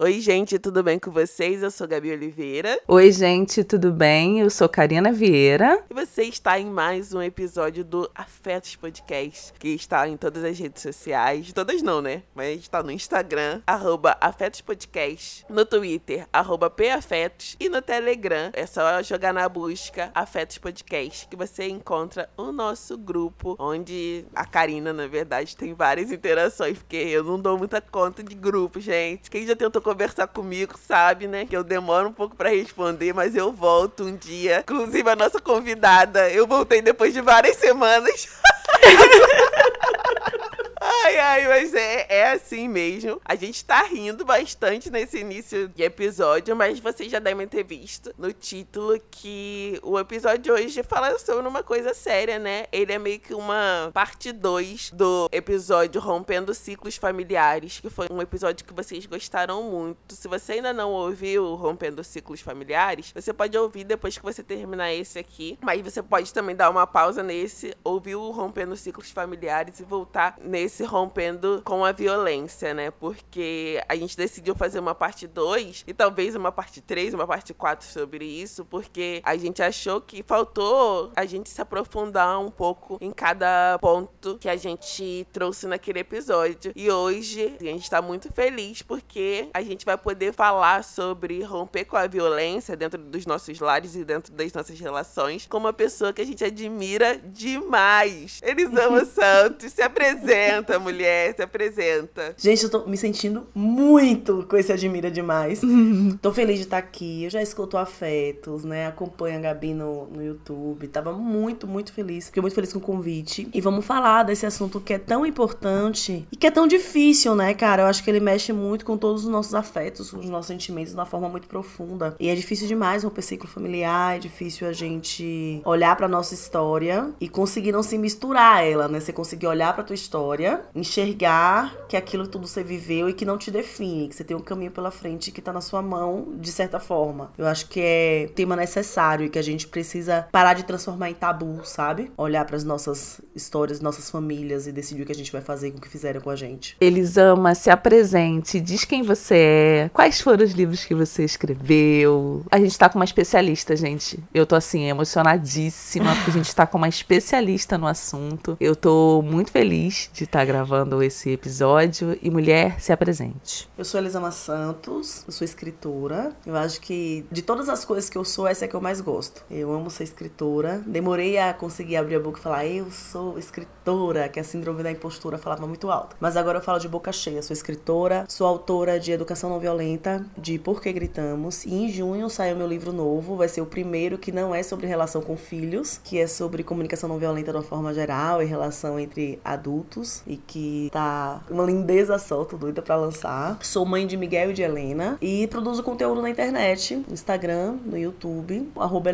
Oi, gente, tudo bem com vocês? Eu sou Gabi Oliveira. Oi, gente, tudo bem? Eu sou Karina Vieira. E você está em mais um episódio do Afetos Podcast, que está em todas as redes sociais. Todas não, né? Mas está no Instagram, arroba Afetos Podcast, no Twitter, arroba PAfetos e no Telegram. É só jogar na busca Afetos Podcast que você encontra o nosso grupo, onde a Karina, na verdade, tem várias interações, porque eu não dou muita conta de grupo, gente. Quem já tentou conversar comigo sabe, né, que eu demoro um pouco para responder, mas eu volto um dia. Inclusive, a nossa convidada, eu voltei depois de várias semanas. Ai, ai, mas é, é assim mesmo. A gente tá rindo bastante nesse início de episódio, mas vocês já devem ter visto no título que o episódio de hoje fala sobre uma coisa séria, né? Ele é meio que uma parte 2 do episódio Rompendo Ciclos Familiares, que foi um episódio que vocês gostaram muito. Se você ainda não ouviu Rompendo Ciclos Familiares, você pode ouvir depois que você terminar esse aqui. Mas você pode também dar uma pausa nesse, ouvir o Rompendo Ciclos Familiares e voltar nesse se rompendo com a violência, né? Porque a gente decidiu fazer uma parte 2 e talvez uma parte 3, uma parte 4 sobre isso, porque a gente achou que faltou a gente se aprofundar um pouco em cada ponto que a gente trouxe naquele episódio. E hoje a gente está muito feliz porque a gente vai poder falar sobre romper com a violência dentro dos nossos lares e dentro das nossas relações com uma pessoa que a gente admira demais. Elisama Santos se apresenta apresenta, mulher, se apresenta. Gente, eu tô me sentindo muito com esse Admira Demais. tô feliz de estar aqui. Eu já escuto Afetos, né? Acompanho a Gabi no, no YouTube. Tava muito, muito feliz. Fiquei muito feliz com o convite. E vamos falar desse assunto que é tão importante e que é tão difícil, né, cara? Eu acho que ele mexe muito com todos os nossos afetos, os nossos sentimentos de uma forma muito profunda. E é difícil demais romper ciclo familiar, é difícil a gente olhar pra nossa história e conseguir não se misturar a ela, né? Você conseguir olhar pra tua história enxergar que aquilo tudo você viveu e que não te define, que você tem um caminho pela frente que tá na sua mão, de certa forma. Eu acho que é tema necessário e que a gente precisa parar de transformar em tabu, sabe? Olhar para as nossas histórias, nossas famílias e decidir o que a gente vai fazer com o que fizeram com a gente. Elisama, se apresente, diz quem você é, quais foram os livros que você escreveu. A gente tá com uma especialista, gente. Eu tô assim, emocionadíssima, porque a gente tá com uma especialista no assunto. Eu tô muito feliz de estar tá gravando esse episódio. E mulher, se apresente. Eu sou Elisama Santos, eu sou escritora. Eu acho que de todas as coisas que eu sou, essa é que eu mais gosto. Eu amo ser escritora. Demorei a conseguir abrir a boca e falar, eu sou escritora, que a síndrome da impostura falava muito alto. Mas agora eu falo de boca cheia. Sou escritora, sou autora de Educação Não Violenta, de Por que Gritamos. E em junho saiu meu livro novo. Vai ser o primeiro que não é sobre relação com filhos, que é sobre comunicação não violenta de uma forma geral e relação entre adultos. E que tá uma lindeza só, tô doida pra lançar. Sou mãe de Miguel e de Helena e produzo conteúdo na internet, no Instagram, no YouTube, arroba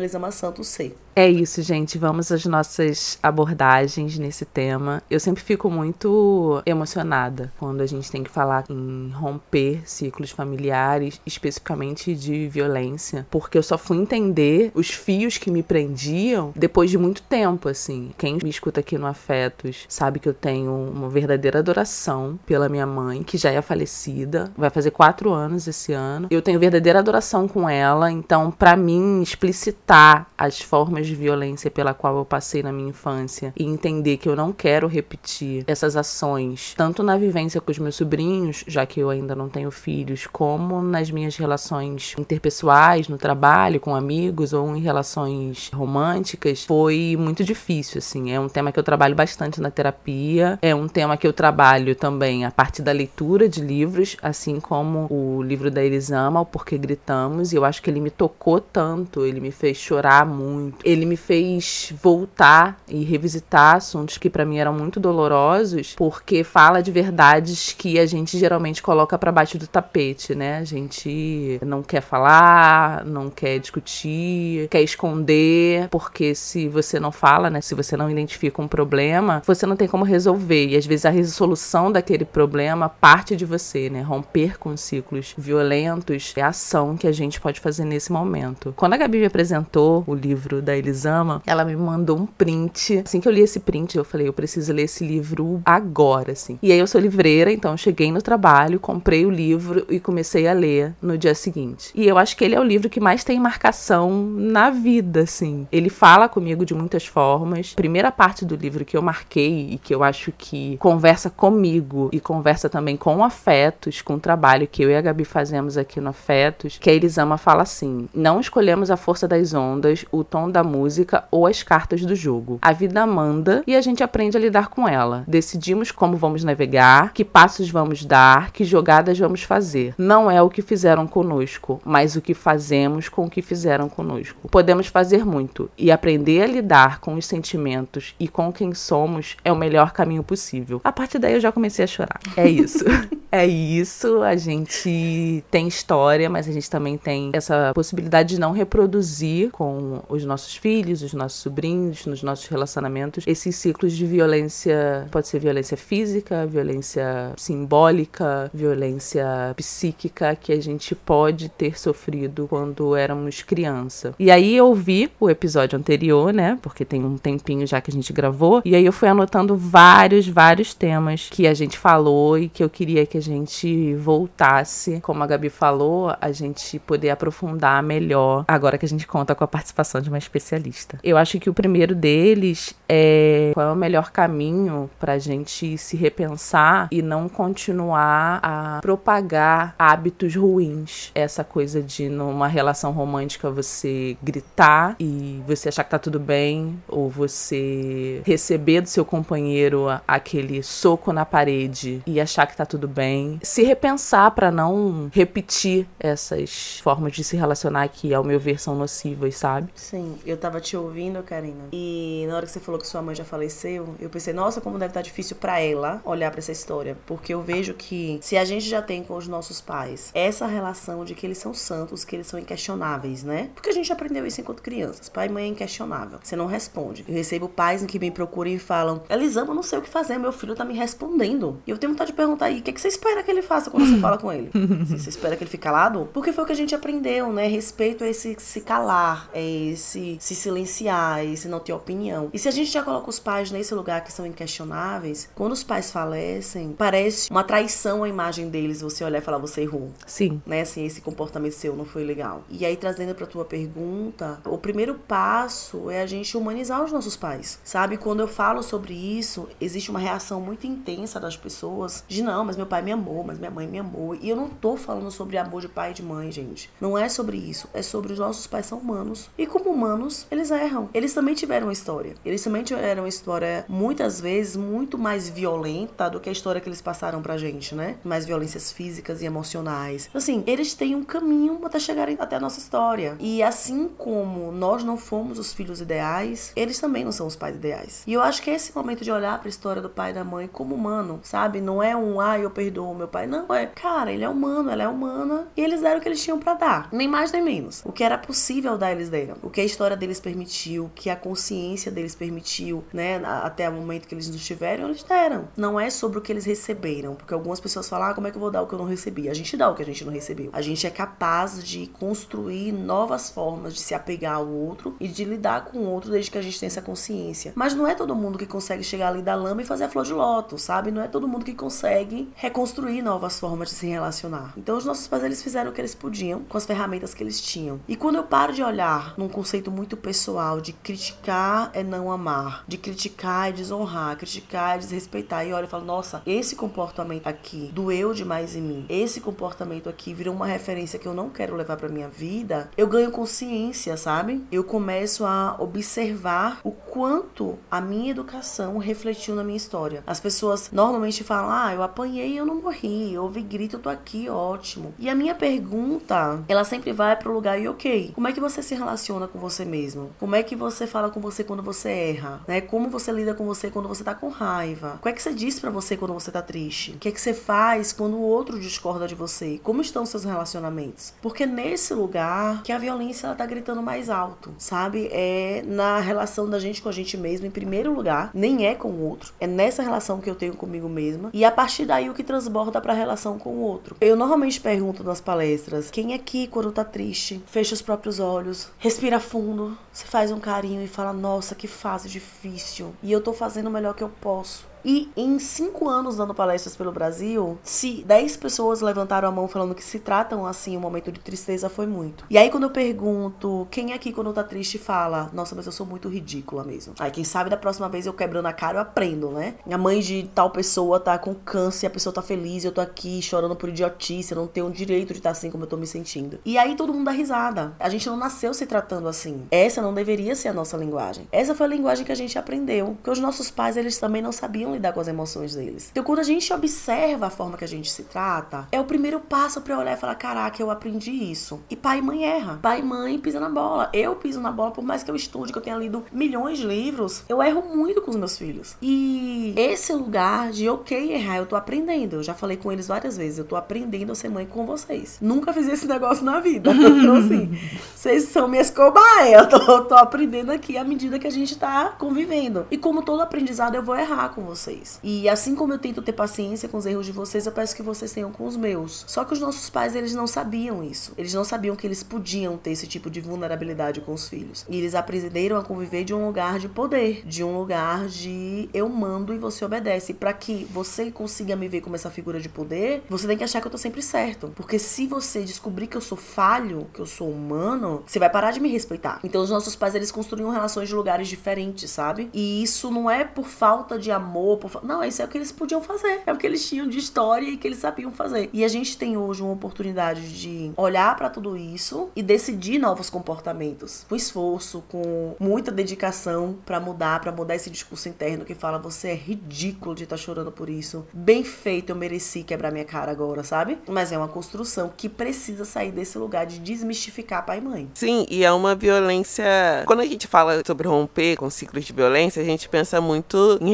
C. É isso, gente. Vamos às nossas abordagens nesse tema. Eu sempre fico muito emocionada quando a gente tem que falar em romper ciclos familiares, especificamente de violência, porque eu só fui entender os fios que me prendiam depois de muito tempo, assim. Quem me escuta aqui no Afetos sabe que eu tenho uma verdadeira adoração pela minha mãe, que já é falecida, vai fazer quatro anos esse ano. Eu tenho verdadeira adoração com ela, então, para mim, explicitar as formas de violência pela qual eu passei na minha infância e entender que eu não quero repetir essas ações, tanto na vivência com os meus sobrinhos, já que eu ainda não tenho filhos, como nas minhas relações interpessoais, no trabalho, com amigos ou em relações românticas, foi muito difícil, assim. É um tema que eu trabalho bastante na terapia, é um tema que eu trabalho também a partir da leitura de livros, assim como o livro da Elisama, O Porquê Gritamos, e eu acho que ele me tocou tanto, ele me fez chorar muito, ele me fez voltar e revisitar assuntos que para mim eram muito dolorosos, porque fala de verdades que a gente geralmente coloca para baixo do tapete, né? A gente não quer falar, não quer discutir, quer esconder, porque se você não fala, né, se você não identifica um problema, você não tem como resolver. E às vezes a resolução daquele problema parte de você, né? Romper com ciclos violentos é a ação que a gente pode fazer nesse momento. Quando a Gabi me apresentou o livro da Elisama, ela me mandou um print. Assim que eu li esse print, eu falei, eu preciso ler esse livro agora, assim. E aí eu sou livreira, então eu cheguei no trabalho, comprei o livro e comecei a ler no dia seguinte. E eu acho que ele é o livro que mais tem marcação na vida, assim. Ele fala comigo de muitas formas. Primeira parte do livro que eu marquei e que eu acho que conversa comigo e conversa também com afetos, com o trabalho que eu e a Gabi fazemos aqui no Afetos, que a Elisama fala assim: não escolhemos a força das ondas, o tom da música ou as cartas do jogo. A vida manda e a gente aprende a lidar com ela. Decidimos como vamos navegar, que passos vamos dar, que jogadas vamos fazer. Não é o que fizeram conosco, mas o que fazemos com o que fizeram conosco. Podemos fazer muito e aprender a lidar com os sentimentos e com quem somos é o melhor caminho possível. A partir daí eu já comecei a chorar. É isso. é isso. A gente tem história, mas a gente também tem essa possibilidade de não reproduzir com os nossos filhos, os nossos sobrinhos, nos nossos relacionamentos, esses ciclos de violência. Pode ser violência física, violência simbólica, violência psíquica que a gente pode ter sofrido quando éramos criança. E aí eu vi o episódio anterior, né? Porque tem um tempinho já que a gente gravou. E aí eu fui anotando vários, vários temas que a gente falou e que eu queria que a gente voltasse. Como a Gabi falou, a gente poder aprofundar melhor agora que a gente conta com a participação de uma especialista. Eu acho que o primeiro deles é qual é o melhor caminho pra gente se repensar e não continuar a propagar hábitos ruins. Essa coisa de numa relação romântica você gritar e você achar que tá tudo bem, ou você receber do seu companheiro aquele soco na parede e achar que tá tudo bem. Se repensar para não repetir essas formas de se relacionar que, ao meu ver, são nocivas, sabe? Sim, eu tava te ouvindo, Karina, e na hora que você falou que sua mãe já faleceu, eu pensei, nossa, como deve estar difícil para ela olhar para essa história, porque eu vejo que se a gente já tem com os nossos pais essa relação de que eles são santos, que eles são inquestionáveis, né? Porque a gente aprendeu isso enquanto crianças. Pai e mãe é inquestionável. Você não responde. Eu recebo pais em que me procuram e falam: Elisama, não sei o que fazer, meu filho tá me respondendo. E eu tenho vontade de perguntar aí, o que, que você espera que ele faça quando você fala com ele? Se você espera que ele fique calado? Porque foi o que a gente aprendeu, né? Respeito é esse se calar, é esse se silenciar, é esse não ter opinião. E se a gente já coloca os pais nesse lugar que são inquestionáveis, quando os pais falecem, parece uma traição à imagem deles você olhar e falar, você errou. Sim. Né? Assim, esse comportamento seu não foi legal. E aí, trazendo pra tua pergunta, o primeiro passo é a gente humanizar os nossos pais. Sabe? Quando eu falo sobre isso, existe uma reação muito intensa das pessoas de não, mas meu pai me amou, mas minha mãe me amou. E eu não tô falando sobre amor de pai e de mãe, gente. Não é sobre isso. É sobre os nossos pais são humanos. E como humanos, eles erram. Eles também tiveram uma história. Eles também tiveram uma história, muitas vezes, muito mais violenta do que a história que eles passaram pra gente, né? Mais violências físicas e emocionais. Assim, eles têm um caminho até chegarem até a nossa história. E assim como nós não fomos os filhos ideais, eles também não são os pais ideais. E eu acho que esse momento de olhar para a história do pai e da mãe como humano, sabe? Não é um, ah, eu perdoo meu pai. Não, é, cara, ele é humano, ela é humana. E eles deram o que eles tinham para dar. Nem mais nem menos. O que era possível dar, eles deram. O que a história deles permitiu, o que a consciência deles permitiu, né? Até o momento que eles nos tiveram, eles deram. Não é sobre o que eles receberam. Porque algumas pessoas falam, ah, como é que eu vou dar o que eu não recebi? A gente dá o que a gente não recebeu. A gente é capaz de construir novas formas de se apegar ao outro e de lidar com o outro desde que a gente tenha essa consciência. Mas não é todo mundo que consegue chegar ali da lama e fazer a flor de lótus, sabe? Não é todo mundo que consegue reconstruir novas formas de se relacionar. Então os nossos pais eles fizeram o que eles podiam com as ferramentas que eles tinham. E quando eu paro de olhar num conceito muito pessoal de criticar é não amar, de criticar é desonrar, criticar é desrespeitar e olha e falo, nossa, esse comportamento aqui doeu demais em mim. Esse comportamento aqui virou uma referência que eu não quero levar para minha vida. Eu ganho consciência, sabe? Eu começo a observar o quanto a minha educação refletiu na minha história. As pessoas normalmente falam: "Ah, eu apanhei, eu não não morri. Ouvi grito, eu tô aqui, ótimo. E a minha pergunta, ela sempre vai pro lugar e ok. Como é que você se relaciona com você mesmo? Como é que você fala com você quando você erra? Né? Como você lida com você quando você tá com raiva? O que é que você diz para você quando você tá triste? O que é que você faz quando o outro discorda de você? Como estão seus relacionamentos? Porque nesse lugar que a violência ela tá gritando mais alto, sabe? É na relação da gente com a gente mesmo, em primeiro lugar, nem é com o outro. É nessa relação que eu tenho comigo mesma. E a partir daí o que transborda pra relação com o outro. Eu normalmente pergunto nas palestras: quem aqui, quando tá triste, fecha os próprios olhos, respira fundo, se faz um carinho e fala: nossa, que fase difícil. E eu tô fazendo o melhor que eu posso. E em cinco anos dando palestras pelo Brasil, se dez pessoas levantaram a mão falando que se tratam assim, um momento de tristeza foi muito. E aí quando eu pergunto quem aqui quando tá triste fala, nossa, mas eu sou muito ridícula mesmo. Aí quem sabe da próxima vez eu quebrando a cara eu aprendo, né? A mãe de tal pessoa tá com câncer, a pessoa tá feliz, eu tô aqui chorando por idiotice, eu não tenho o direito de estar assim como eu tô me sentindo. E aí todo mundo dá risada. A gente não nasceu se tratando assim. Essa não deveria ser a nossa linguagem. Essa foi a linguagem que a gente aprendeu. Porque os nossos pais, eles também não sabiam lidar com as emoções deles. Então, quando a gente observa a forma que a gente se trata, é o primeiro passo para olhar e falar: caraca, eu aprendi isso. E pai e mãe erra. Pai e mãe pisa na bola. Eu piso na bola, por mais que eu estude, que eu tenha lido milhões de livros, eu erro muito com os meus filhos. E esse lugar de ok errar, eu tô aprendendo. Eu já falei com eles várias vezes, eu tô aprendendo a ser mãe com vocês. Nunca fiz esse negócio na vida. Então, assim, vocês são minhas cobaias. Eu tô, tô aprendendo aqui à medida que a gente tá convivendo. E como todo aprendizado, eu vou errar com vocês. E assim como eu tento ter paciência com os erros de vocês, eu peço que vocês tenham com os meus. Só que os nossos pais, eles não sabiam isso. Eles não sabiam que eles podiam ter esse tipo de vulnerabilidade com os filhos. E eles aprenderam a conviver de um lugar de poder, de um lugar de eu mando e você obedece. Para que você consiga me ver como essa figura de poder, você tem que achar que eu tô sempre certo. Porque se você descobrir que eu sou falho, que eu sou humano, você vai parar de me respeitar. Então os nossos pais, eles construíam relações de lugares diferentes, sabe? E isso não é por falta de amor, não, isso é o que eles podiam fazer. É o que eles tinham de história e que eles sabiam fazer. E a gente tem hoje uma oportunidade de olhar para tudo isso e decidir novos comportamentos, com esforço, com muita dedicação para mudar, para mudar esse discurso interno que fala você é ridículo de estar tá chorando por isso. Bem feito, eu mereci quebrar minha cara agora, sabe? Mas é uma construção que precisa sair desse lugar de desmistificar pai e mãe. Sim, e é uma violência. Quando a gente fala sobre romper com ciclos de violência, a gente pensa muito em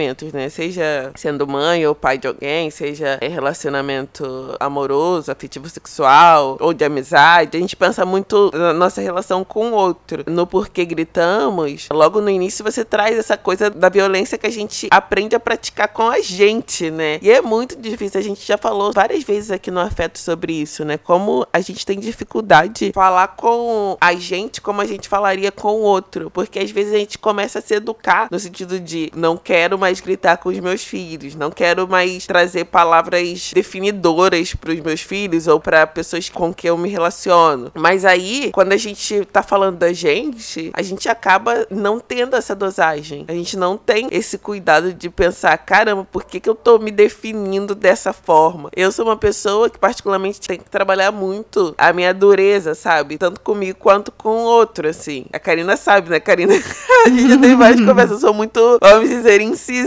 relacionamentos, né? Seja sendo mãe ou pai de alguém, seja relacionamento amoroso, afetivo sexual ou de amizade. A gente pensa muito na nossa relação com o outro. No porquê gritamos, logo no início você traz essa coisa da violência que a gente aprende a praticar com a gente, né? E é muito difícil. A gente já falou várias vezes aqui no Afeto sobre isso, né? Como a gente tem dificuldade de falar com a gente como a gente falaria com o outro. Porque às vezes a gente começa a se educar no sentido de não quero mais gritar com os meus filhos, não quero mais trazer palavras definidoras para os meus filhos ou para pessoas com quem eu me relaciono. Mas aí, quando a gente tá falando da gente, a gente acaba não tendo essa dosagem. A gente não tem esse cuidado de pensar, caramba, por que, que eu tô me definindo dessa forma? Eu sou uma pessoa que particularmente tem que trabalhar muito a minha dureza, sabe? Tanto comigo quanto com o outro, assim. A Karina sabe, né, Karina? a gente já tem várias conversas. Eu sou muito, vamos dizer, incisiva.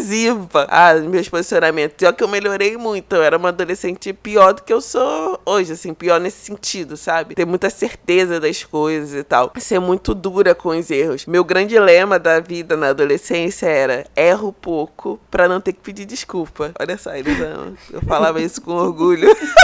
Ah, meus posicionamentos. Pior que eu melhorei muito. Eu era uma adolescente pior do que eu sou hoje, assim. Pior nesse sentido, sabe? Ter muita certeza das coisas e tal. Ser muito dura com os erros. Meu grande lema da vida na adolescência era erro pouco pra não ter que pedir desculpa. Olha só, eles, eu falava isso com orgulho.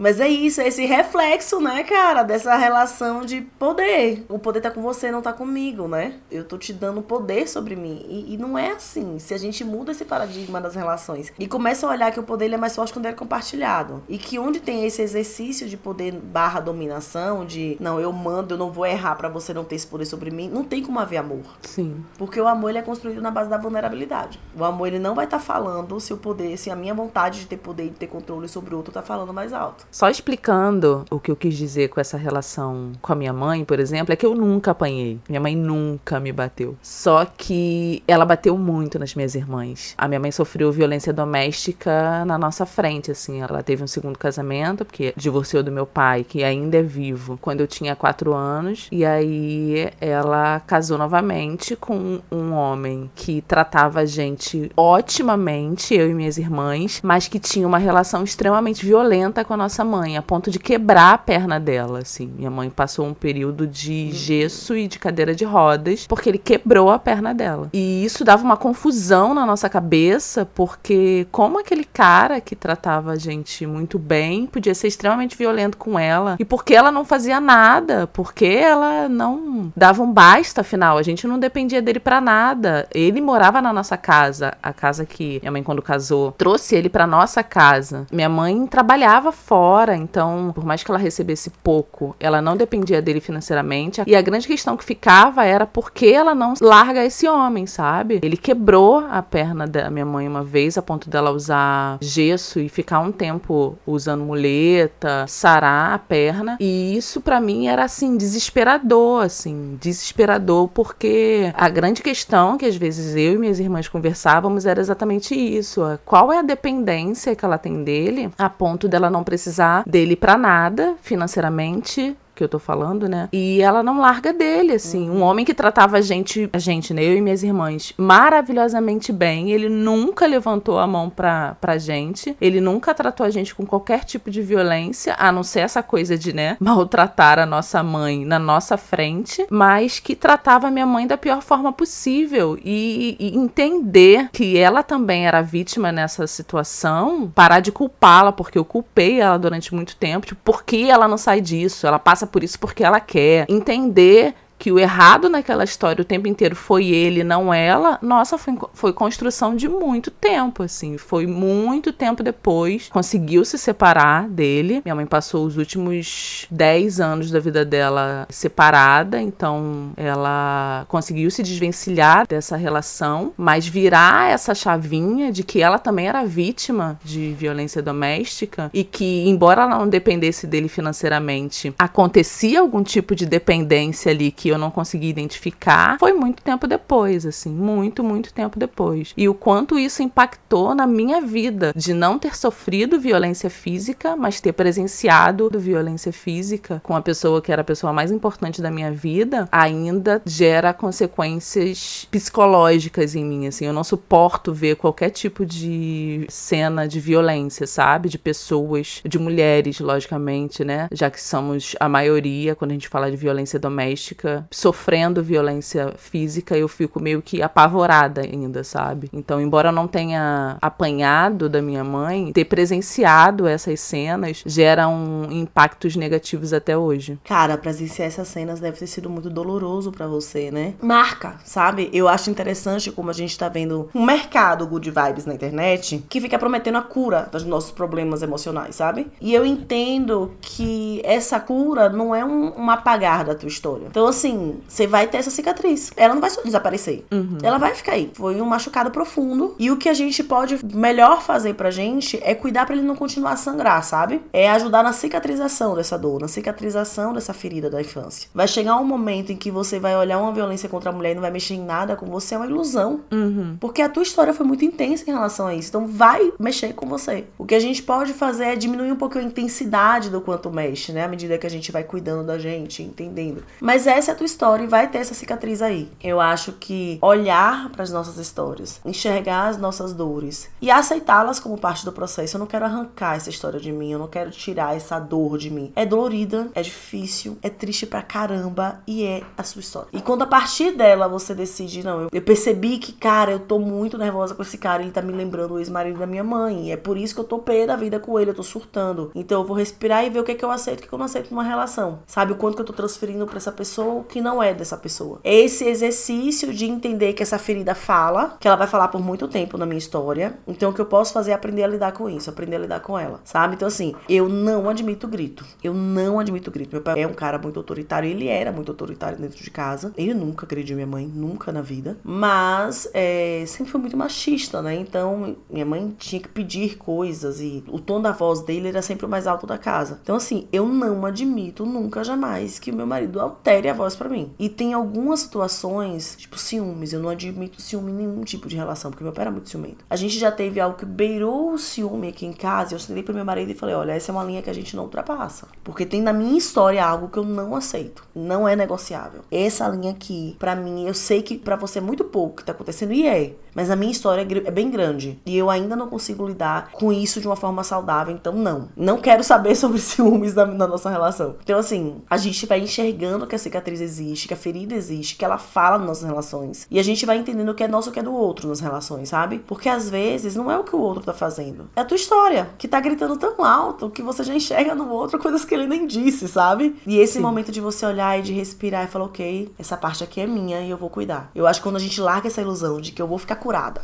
Mas é isso, é esse reflexo, né, cara, dessa relação de poder. O poder tá com você, não tá comigo, né? Eu tô te dando poder sobre mim. E, e não é assim. Se a gente muda esse paradigma das relações e começa a olhar que o poder é mais forte quando ele é compartilhado. E que onde tem esse exercício de poder barra dominação, de não, eu mando, eu não vou errar para você não ter esse poder sobre mim, não tem como haver amor. Sim. Porque o amor ele é construído na base da vulnerabilidade. O amor ele não vai estar tá falando se o poder, se a minha vontade de ter poder e de ter controle sobre o outro tá falando mais alto. Só explicando o que eu quis dizer com essa relação com a minha mãe, por exemplo, é que eu nunca apanhei. Minha mãe nunca me bateu. Só que ela bateu muito nas minhas irmãs. A minha mãe sofreu violência doméstica na nossa frente, assim. Ela teve um segundo casamento, porque divorciou do meu pai, que ainda é vivo, quando eu tinha quatro anos. E aí ela casou novamente com um homem que tratava a gente otimamente, eu e minhas irmãs, mas que tinha uma relação extremamente violenta com a nossa mãe, a ponto de quebrar a perna dela, assim. Minha mãe passou um período de gesso e de cadeira de rodas, porque ele quebrou a perna dela. E isso dava uma confusão na nossa cabeça, porque como aquele cara que tratava a gente muito bem podia ser extremamente violento com ela, e porque ela não fazia nada, porque ela não dava um basta, afinal, a gente não dependia dele para nada. Ele morava na nossa casa, a casa que minha mãe quando casou trouxe ele para nossa casa. Minha mãe trabalhava fora, então, por mais que ela recebesse pouco, ela não dependia dele financeiramente. E a grande questão que ficava era por que ela não larga esse homem, sabe? Ele quebrou a perna da minha mãe uma vez, a ponto dela usar gesso e ficar um tempo usando muleta, sarar a perna. E isso para mim era assim desesperador, assim, desesperador, porque a grande questão que às vezes eu e minhas irmãs conversávamos era exatamente isso. Qual é a dependência que ela tem dele a ponto dela não precisar dele para nada financeiramente que eu tô falando, né? E ela não larga dele, assim. Um homem que tratava a gente, a gente, né? Eu e minhas irmãs, maravilhosamente bem. Ele nunca levantou a mão pra, pra gente. Ele nunca tratou a gente com qualquer tipo de violência, a não ser essa coisa de, né? Maltratar a nossa mãe na nossa frente, mas que tratava a minha mãe da pior forma possível. E, e entender que ela também era vítima nessa situação, parar de culpá-la, porque eu culpei ela durante muito tempo. Tipo, por que ela não sai disso? Ela passa por isso porque ela quer. Entender que o errado naquela história o tempo inteiro foi ele, não ela, nossa, foi, foi construção de muito tempo, assim. Foi muito tempo depois. Conseguiu se separar dele. Minha mãe passou os últimos 10 anos da vida dela separada, então ela conseguiu se desvencilhar dessa relação, mas virar essa chavinha de que ela também era vítima de violência doméstica e que, embora ela não dependesse dele financeiramente, acontecia algum tipo de dependência ali que eu não consegui identificar, foi muito tempo depois, assim, muito, muito tempo depois. E o quanto isso impactou na minha vida, de não ter sofrido violência física, mas ter presenciado violência física com a pessoa que era a pessoa mais importante da minha vida, ainda gera consequências psicológicas em mim, assim, eu não suporto ver qualquer tipo de cena de violência, sabe? De pessoas, de mulheres, logicamente, né? Já que somos a maioria quando a gente fala de violência doméstica, sofrendo violência física, eu fico meio que apavorada ainda, sabe? Então, embora eu não tenha apanhado da minha mãe, ter presenciado essas cenas geram impactos negativos até hoje. Cara, presenciar essas cenas deve ter sido muito doloroso para você, né? Marca, sabe? Eu acho interessante como a gente tá vendo um mercado good vibes na internet que fica prometendo a cura dos nossos problemas emocionais, sabe? E eu entendo que essa cura não é um, um apagar da tua história. Então, assim, você vai ter essa cicatriz. Ela não vai só desaparecer. Uhum. Ela vai ficar aí. Foi um machucado profundo. E o que a gente pode melhor fazer pra gente é cuidar pra ele não continuar a sangrar, sabe? É ajudar na cicatrização dessa dor, na cicatrização dessa ferida da infância. Vai chegar um momento em que você vai olhar uma violência contra a mulher e não vai mexer em nada com você, é uma ilusão. Uhum. Porque a tua história foi muito intensa em relação a isso. Então vai mexer com você. O que a gente pode fazer é diminuir um pouco a intensidade do quanto mexe, né? À medida que a gente vai cuidando da gente, entendendo. Mas essa é a tua história e vai ter essa cicatriz aí. Eu acho que olhar para as nossas histórias, enxergar as nossas dores e aceitá-las como parte do processo. Eu não quero arrancar essa história de mim, eu não quero tirar essa dor de mim. É dolorida, é difícil, é triste pra caramba e é a sua história. E quando a partir dela você decide, não, eu, eu percebi que, cara, eu tô muito nervosa com esse cara, ele tá me lembrando o ex-marido da minha mãe. E é por isso que eu tô pé da vida com ele, eu tô surtando. Então eu vou respirar e ver o que é que eu aceito o que eu não aceito numa relação. Sabe o quanto que eu tô transferindo pra essa pessoa, que não é dessa pessoa. Esse exercício de entender que essa ferida fala, que ela vai falar por muito tempo na minha história. Então o que eu posso fazer é aprender a lidar com isso, aprender a lidar com ela, sabe? Então assim, eu não admito grito. Eu não admito grito. Meu pai é um cara muito autoritário, ele era muito autoritário dentro de casa. Ele nunca agrediu minha mãe, nunca na vida. Mas é, sempre foi muito machista, né? Então minha mãe tinha que pedir coisas e o tom da voz dele era sempre o mais alto da casa. Então assim, eu não admito nunca jamais que o meu marido altere a voz para mim. E tem algumas situações, tipo ciúmes, eu não admito ciúme em nenhum tipo de relação, porque meu pai era muito ciumento. A gente já teve algo que beirou o ciúme aqui em casa, eu sentei pro meu marido e falei: "Olha, essa é uma linha que a gente não ultrapassa, porque tem na minha história algo que eu não aceito, não é negociável. Essa linha aqui, para mim, eu sei que para você é muito pouco que tá acontecendo e é, mas a minha história é, é bem grande e eu ainda não consigo lidar com isso de uma forma saudável, então não. Não quero saber sobre ciúmes na, na nossa relação. Então, assim, a gente vai enxergando que a cicatriz existe, que a ferida existe, que ela fala nas nossas relações. E a gente vai entendendo o que é nosso e o que é do outro nas relações, sabe? Porque às vezes não é o que o outro tá fazendo. É a tua história, que tá gritando tão alto que você já enxerga no outro coisas que ele nem disse, sabe? E esse Sim. momento de você olhar e de respirar e falar, ok, essa parte aqui é minha e eu vou cuidar. Eu acho que quando a gente larga essa ilusão de que eu vou ficar curada,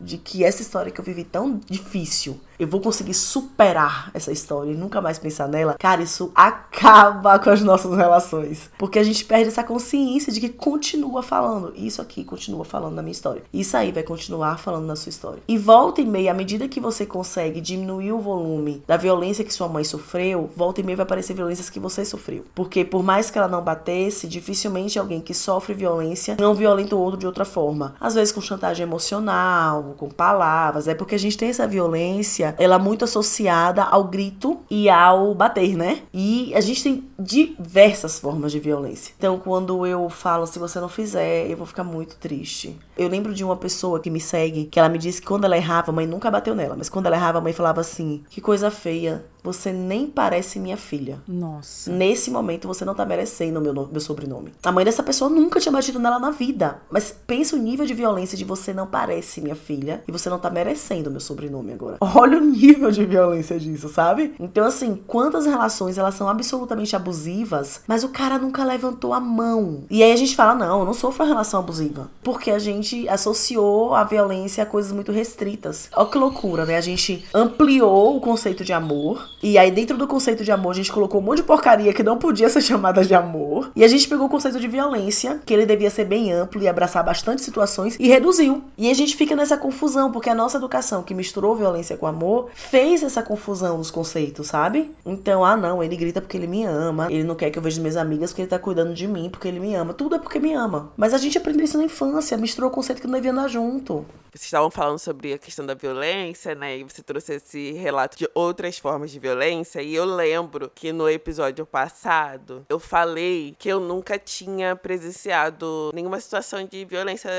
de que essa história que eu vivi tão difícil eu vou conseguir superar essa história e nunca mais pensar nela, cara, isso acaba com as nossas relações. Porque a gente perde essa consciência de que continua falando. Isso aqui continua falando na minha história. Isso aí vai continuar falando na sua história. E volta e meia, à medida que você consegue diminuir o volume da violência que sua mãe sofreu, volta e meia vai aparecer violências que você sofreu. Porque por mais que ela não batesse, dificilmente alguém que sofre violência não violenta o outro de outra forma. Às vezes com chantagem emocional, com palavras. É porque a gente tem essa violência ela é muito associada ao grito e ao bater, né? E a gente tem diversas formas de violência. Então, quando eu falo, se você não fizer, eu vou ficar muito triste. Eu lembro de uma pessoa que me segue, que ela me disse que quando ela errava, a mãe nunca bateu nela, mas quando ela errava, a mãe falava assim: que coisa feia você nem parece minha filha. Nossa. Nesse momento você não tá merecendo o meu, meu sobrenome. A mãe dessa pessoa nunca tinha batido nela na vida. Mas pensa o nível de violência de você não parece minha filha e você não tá merecendo o meu sobrenome agora. Olha o nível de violência disso, sabe? Então, assim, quantas relações elas são absolutamente abusivas, mas o cara nunca levantou a mão. E aí a gente fala: não, eu não sofro uma relação abusiva. Porque a gente associou a violência a coisas muito restritas. Olha que loucura, né? A gente ampliou o conceito de amor e aí, dentro do conceito de amor, a gente colocou um monte de porcaria que não podia ser chamada de amor. E a gente pegou o conceito de violência, que ele devia ser bem amplo e abraçar bastante situações, e reduziu. E a gente fica nessa confusão, porque a nossa educação, que misturou violência com amor, fez essa confusão nos conceitos, sabe? Então, ah, não, ele grita porque ele me ama, ele não quer que eu veja minhas amigas porque ele tá cuidando de mim, porque ele me ama. Tudo é porque me ama. Mas a gente aprendeu isso na infância, misturou o conceito que não devia andar junto. Vocês estavam falando sobre a questão da violência, né? E você trouxe esse relato de outras formas de violência. E eu lembro que no episódio passado eu falei que eu nunca tinha presenciado nenhuma situação de violência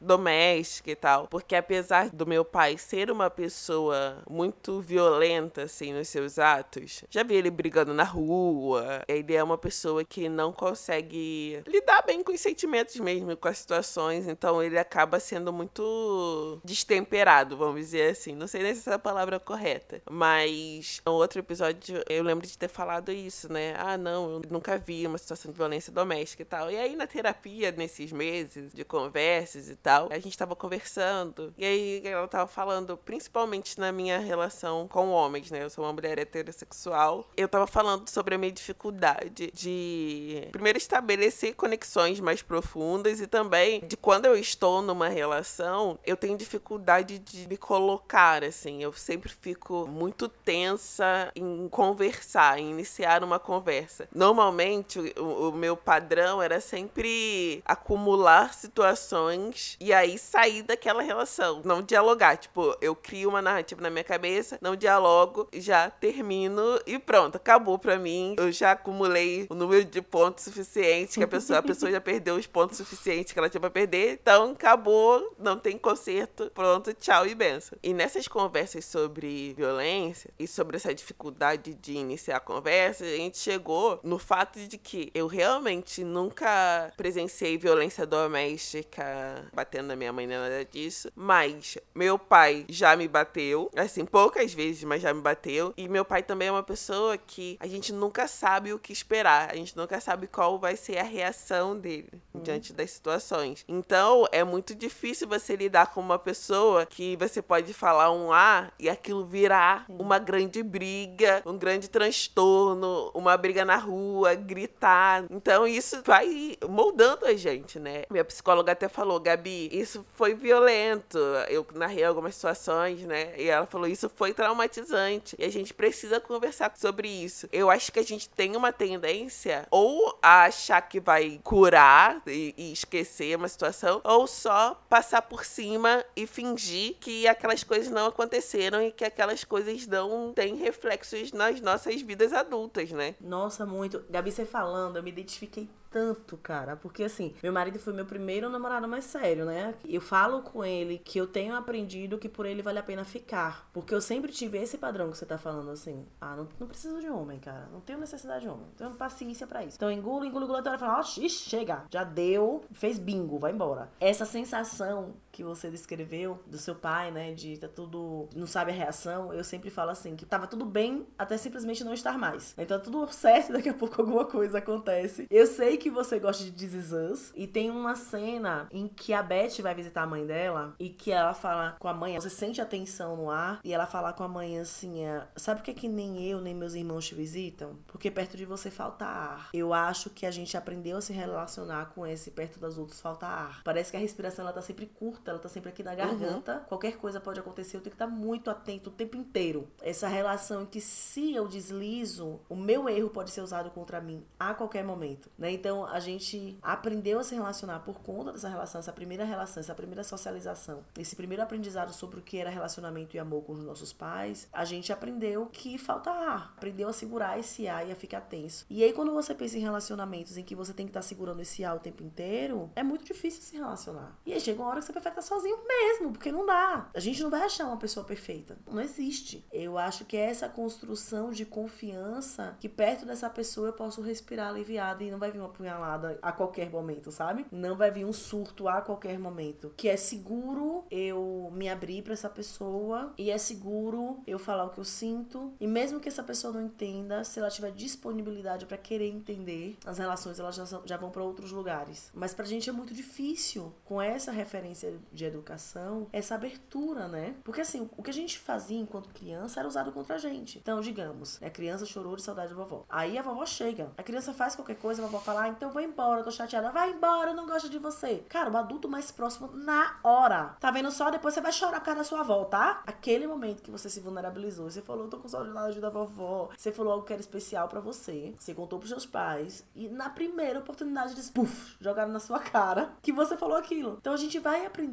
doméstica e tal. Porque apesar do meu pai ser uma pessoa muito violenta, assim, nos seus atos, já vi ele brigando na rua. Ele é uma pessoa que não consegue lidar bem com os sentimentos mesmo, com as situações. Então ele acaba sendo muito destemperado, vamos dizer assim. Não sei nem se essa é palavra correta. Mas no outro episódio eu lembro de ter falado isso, né? Ah, não, eu nunca vi uma situação de violência doméstica e tal. E aí na terapia, nesses meses de conversas e tal, a gente tava conversando. E aí ela tava falando, principalmente na minha relação com homens, né? Eu sou uma mulher heterossexual. Eu tava falando sobre a minha dificuldade de, primeiro, estabelecer conexões mais profundas e também de quando eu estou numa relação, eu tenho dificuldade de me colocar, assim. Eu sempre fico muito tensa em conversar, em iniciar uma conversa. Normalmente, o, o meu padrão era sempre acumular situações e aí sair daquela relação. Não dialogar. Tipo, eu crio uma narrativa na minha cabeça, não dialogo, já termino e pronto, acabou pra mim. Eu já acumulei o número de pontos suficiente que a pessoa, a pessoa já perdeu os pontos suficientes que ela tinha pra perder. Então, acabou, não tem conserto, pronto, tchau e benção. E nessas conversas sobre violência e sobre essa dificuldade dificuldade de iniciar a conversa, a gente chegou no fato de que eu realmente nunca presenciei violência doméstica batendo na minha mãe, nada disso. Mas meu pai já me bateu, assim, poucas vezes, mas já me bateu. E meu pai também é uma pessoa que a gente nunca sabe o que esperar, a gente nunca sabe qual vai ser a reação dele hum. diante das situações. Então é muito difícil você lidar com uma pessoa que você pode falar um A e aquilo virar uma grande briga, um grande transtorno, uma briga na rua, gritar. Então isso vai moldando a gente, né? Minha psicóloga até falou, Gabi, isso foi violento. Eu narrei algumas situações, né? E ela falou, isso foi traumatizante. E a gente precisa conversar sobre isso. Eu acho que a gente tem uma tendência ou a achar que vai curar e, e esquecer uma situação, ou só passar por cima e fingir que aquelas coisas não aconteceram e que aquelas coisas não têm reflexos nas nossas vidas adultas, né? Nossa, muito. Gabi, você falando, eu me identifiquei tanto, cara. Porque assim, meu marido foi meu primeiro namorado mais sério, né? Eu falo com ele que eu tenho aprendido que por ele vale a pena ficar. Porque eu sempre tive esse padrão que você tá falando assim. Ah, não, não preciso de homem, cara. Não tenho necessidade de homem. Não tenho paciência para isso. Então engulo, engulo, engulo até hora fala, ó, oh, chega. Já deu, fez bingo, vai embora. Essa sensação que você descreveu do seu pai, né? De tá tudo. não sabe a reação. Eu sempre falo assim, que tava tudo bem até simplesmente não estar mais. Então tudo certo, daqui a pouco alguma coisa acontece. Eu sei que você gosta de This. E tem uma cena em que a Beth vai visitar a mãe dela e que ela fala com a mãe, você sente a tensão no ar, e ela fala com a mãe assim: é, sabe por que, que nem eu nem meus irmãos te visitam? Porque perto de você falta ar. Eu acho que a gente aprendeu a se relacionar com esse perto das outras falta ar. Parece que a respiração ela tá sempre curta, ela tá sempre aqui na garganta. Uhum. Qualquer coisa pode acontecer, eu tenho que estar muito atento o tempo inteiro. Essa relação em que se eu deslizo, o meu erro pode ser usado contra mim a qualquer momento, né? Então, a gente aprendeu a se relacionar por conta dessa relação, essa primeira relação, essa primeira socialização, esse primeiro aprendizado sobre o que era relacionamento e amor com os nossos pais, a gente aprendeu que falta ar, aprendeu a segurar esse ar e a ficar tenso. E aí quando você pensa em relacionamentos em que você tem que estar segurando esse ar o tempo inteiro, é muito difícil se relacionar. E aí chega uma hora que você vai ficar sozinho mesmo, porque não dá. A gente não vai achar uma pessoa perfeita. Não existe. Eu acho que é essa construção de confiança que perto dessa pessoa eu posso respirar aliviada e não vai vir uma punhalada a qualquer momento, sabe? Não vai vir um surto a qualquer momento. Que é seguro eu me abrir para essa pessoa e é seguro eu falar o que eu sinto. E mesmo que essa pessoa não entenda, se ela tiver disponibilidade para querer entender, as relações elas já, já vão para outros lugares. Mas pra gente é muito difícil com essa referência de educação, essa abertura, né? Porque assim, o que a gente fazia enquanto criança era usado contra a gente. Então, digamos, a criança chorou de saudade da vovó. Aí a vovó chega, a criança faz qualquer coisa, a vovó fala, ah, então vou embora, tô chateada. Vai embora, eu não gosto de você. Cara, o adulto mais próximo na hora. Tá vendo só? Depois você vai chorar por causa da sua avó, tá? Aquele momento que você se vulnerabilizou, você falou, tô com saudade da vovó. Você falou algo que era especial para você. Você contou pros seus pais. E na primeira oportunidade, eles, puf, jogaram na sua cara que você falou aquilo. Então a gente vai aprendendo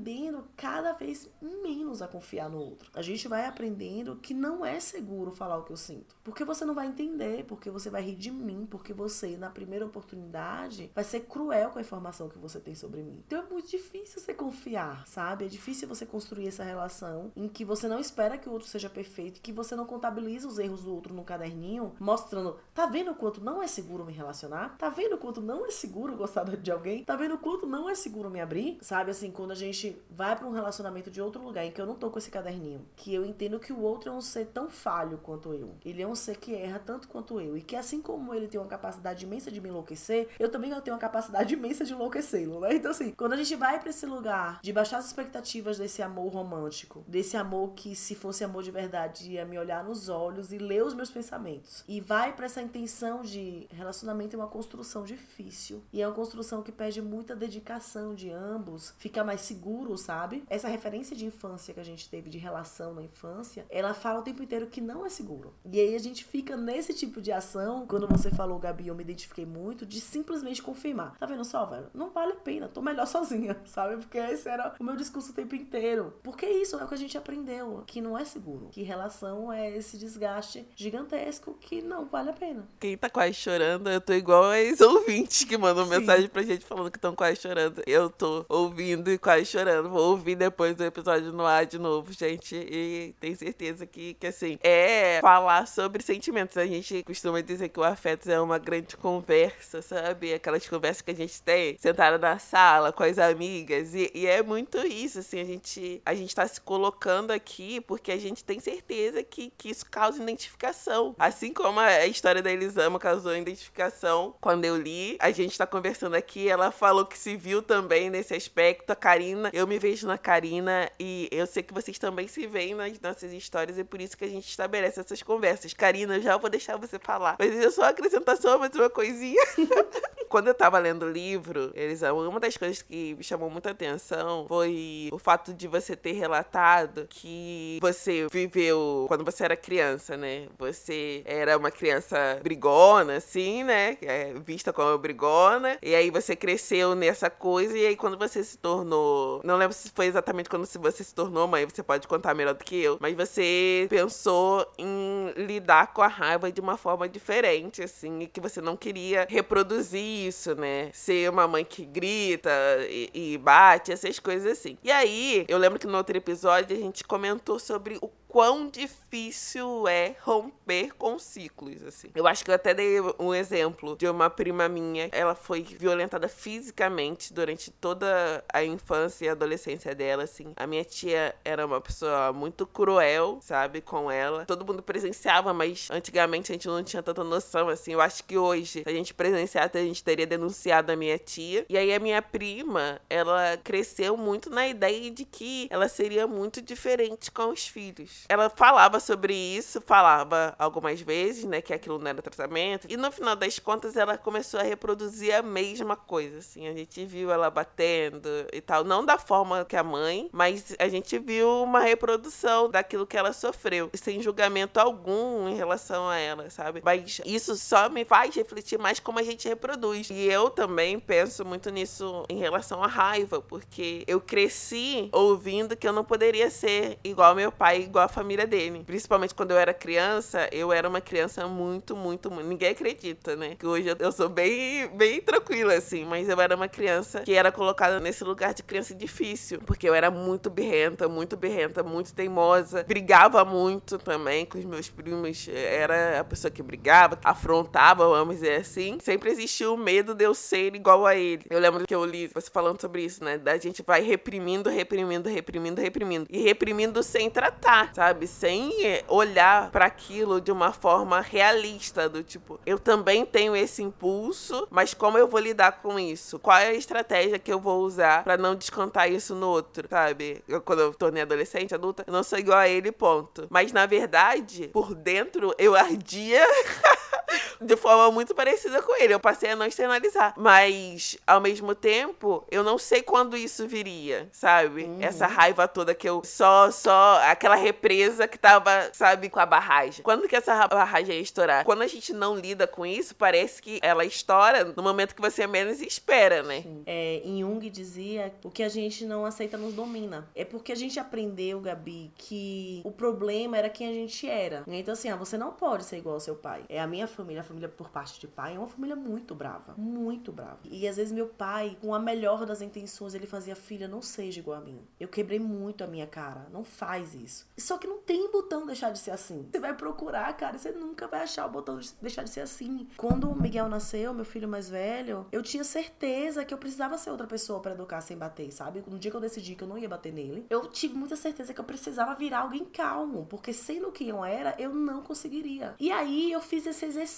cada vez menos a confiar no outro. A gente vai aprendendo que não é seguro falar o que eu sinto. Porque você não vai entender, porque você vai rir de mim, porque você, na primeira oportunidade, vai ser cruel com a informação que você tem sobre mim. Então é muito difícil você confiar, sabe? É difícil você construir essa relação em que você não espera que o outro seja perfeito, que você não contabiliza os erros do outro no caderninho, mostrando, tá vendo o quanto não é seguro me relacionar? Tá vendo o quanto não é seguro gostar de alguém? Tá vendo o quanto não é seguro me abrir? Sabe assim, quando a gente vai para um relacionamento de outro lugar em que eu não tô com esse caderninho, que eu entendo que o outro é um ser tão falho quanto eu. Ele é um ser que erra tanto quanto eu e que assim como ele tem uma capacidade imensa de me enlouquecer, eu também tenho uma capacidade imensa de enlouquecê-lo, né? Então, assim, quando a gente vai para esse lugar de baixar as expectativas desse amor romântico, desse amor que, se fosse amor de verdade, ia me olhar nos olhos e ler os meus pensamentos, e vai para essa intenção de relacionamento é uma construção difícil e é uma construção que pede muita dedicação de ambos, fica mais seguro, sabe? Essa referência de infância que a gente teve de relação na infância, ela fala o tempo inteiro que não é seguro. E aí a gente fica nesse tipo de ação, quando você falou, Gabi, eu me identifiquei muito, de simplesmente confirmar. Tá vendo só, velho? Não vale a pena, tô melhor sozinha, sabe? Porque esse era o meu discurso o tempo inteiro. Porque isso é o que a gente aprendeu, que não é seguro, que relação é esse desgaste gigantesco que não vale a pena. Quem tá quase chorando, eu tô igual as ouvintes que mandam Sim. mensagem pra gente falando que estão quase chorando. Eu tô ouvindo e quase chorando. Vou ouvir depois do episódio no ar de novo, gente. E tenho certeza que, que assim, é falar sobre sentimentos. A gente costuma dizer que o afeto é uma grande conversa, sabe? Aquelas conversas que a gente tem sentada na sala com as amigas. E, e é muito isso, assim, a gente, a gente tá se colocando aqui porque a gente tem certeza que, que isso causa identificação. Assim como a história da Elisama causou identificação quando eu li, a gente tá conversando aqui, ela falou que se viu também nesse aspecto. A Karina, eu me vejo na Karina e eu sei que vocês também se veem nas nossas histórias e por isso que a gente estabelece essas conversas. Karina, eu já vou deixar você falar. Mas eu só acrescentação, mais uma coisinha. Quando eu tava lendo o livro, eles uma das coisas que me chamou muita atenção foi o fato de você ter relatado que você viveu quando você era criança, né? Você era uma criança brigona, assim, né? É, vista como brigona. E aí você cresceu nessa coisa. E aí quando você se tornou. Não lembro se foi exatamente quando você se tornou mãe, você pode contar melhor do que eu. Mas você pensou em lidar com a raiva de uma forma diferente, assim, e que você não queria reproduzir isso, né? Ser uma mãe que grita e, e bate, essas coisas assim. E aí, eu lembro que no outro episódio a gente comentou sobre o quão difícil é romper com ciclos, assim. Eu acho que eu até dei um exemplo de uma prima minha. Ela foi violentada fisicamente durante toda a infância e adolescência dela, assim. A minha tia era uma pessoa muito cruel, sabe, com ela. Todo mundo presenciava, mas antigamente a gente não tinha tanta noção, assim. Eu acho que hoje, se a gente presenciasse, a gente teria denunciado a minha tia. E aí a minha prima, ela cresceu muito na ideia de que ela seria muito diferente com os filhos ela falava sobre isso, falava algumas vezes, né, que aquilo não era tratamento. E no final das contas, ela começou a reproduzir a mesma coisa, assim. A gente viu ela batendo e tal. Não da forma que a mãe, mas a gente viu uma reprodução daquilo que ela sofreu. Sem julgamento algum em relação a ela, sabe? Mas isso só me faz refletir mais como a gente reproduz. E eu também penso muito nisso em relação à raiva, porque eu cresci ouvindo que eu não poderia ser igual meu pai, igual a família dele. Principalmente quando eu era criança, eu era uma criança muito, muito, muito. Ninguém acredita, né? Que hoje eu sou bem, bem tranquila, assim. Mas eu era uma criança que era colocada nesse lugar de criança difícil. Porque eu era muito birrenta, muito birrenta, muito teimosa. Brigava muito também com os meus primos. Era a pessoa que brigava, afrontava, vamos dizer assim. Sempre existiu o medo de eu ser igual a ele. Eu lembro que eu li você falando sobre isso, né? Da gente vai reprimindo, reprimindo, reprimindo, reprimindo. E reprimindo sem tratar, sabe? Sabe? Sem olhar para aquilo de uma forma realista, do tipo, eu também tenho esse impulso, mas como eu vou lidar com isso? Qual é a estratégia que eu vou usar para não descontar isso no outro, sabe? Eu, quando eu tornei adolescente, adulta, eu não sou igual a ele, ponto. Mas na verdade, por dentro, eu ardia. de forma muito parecida com ele. Eu passei a não externalizar. Mas, ao mesmo tempo, eu não sei quando isso viria, sabe? Uhum. Essa raiva toda que eu só, só, aquela represa que tava, sabe, com a barragem. Quando que essa barragem ia estourar? Quando a gente não lida com isso, parece que ela estoura no momento que você menos espera, né? É, em Jung dizia o que a gente não aceita nos domina. É porque a gente aprendeu, Gabi, que o problema era quem a gente era. Então, assim, ah, você não pode ser igual ao seu pai. É a minha família, a família por parte de pai, é uma família muito brava. Muito brava. E às vezes meu pai, com a melhor das intenções, ele fazia, filha, não seja igual a mim. Eu quebrei muito a minha cara. Não faz isso. Só que não tem botão deixar de ser assim. Você vai procurar, cara, você nunca vai achar o botão de deixar de ser assim. Quando o Miguel nasceu, meu filho mais velho, eu tinha certeza que eu precisava ser outra pessoa para educar sem bater, sabe? No dia que eu decidi que eu não ia bater nele, eu tive muita certeza que eu precisava virar alguém calmo, porque sendo quem eu era, eu não conseguiria. E aí eu fiz esse exercício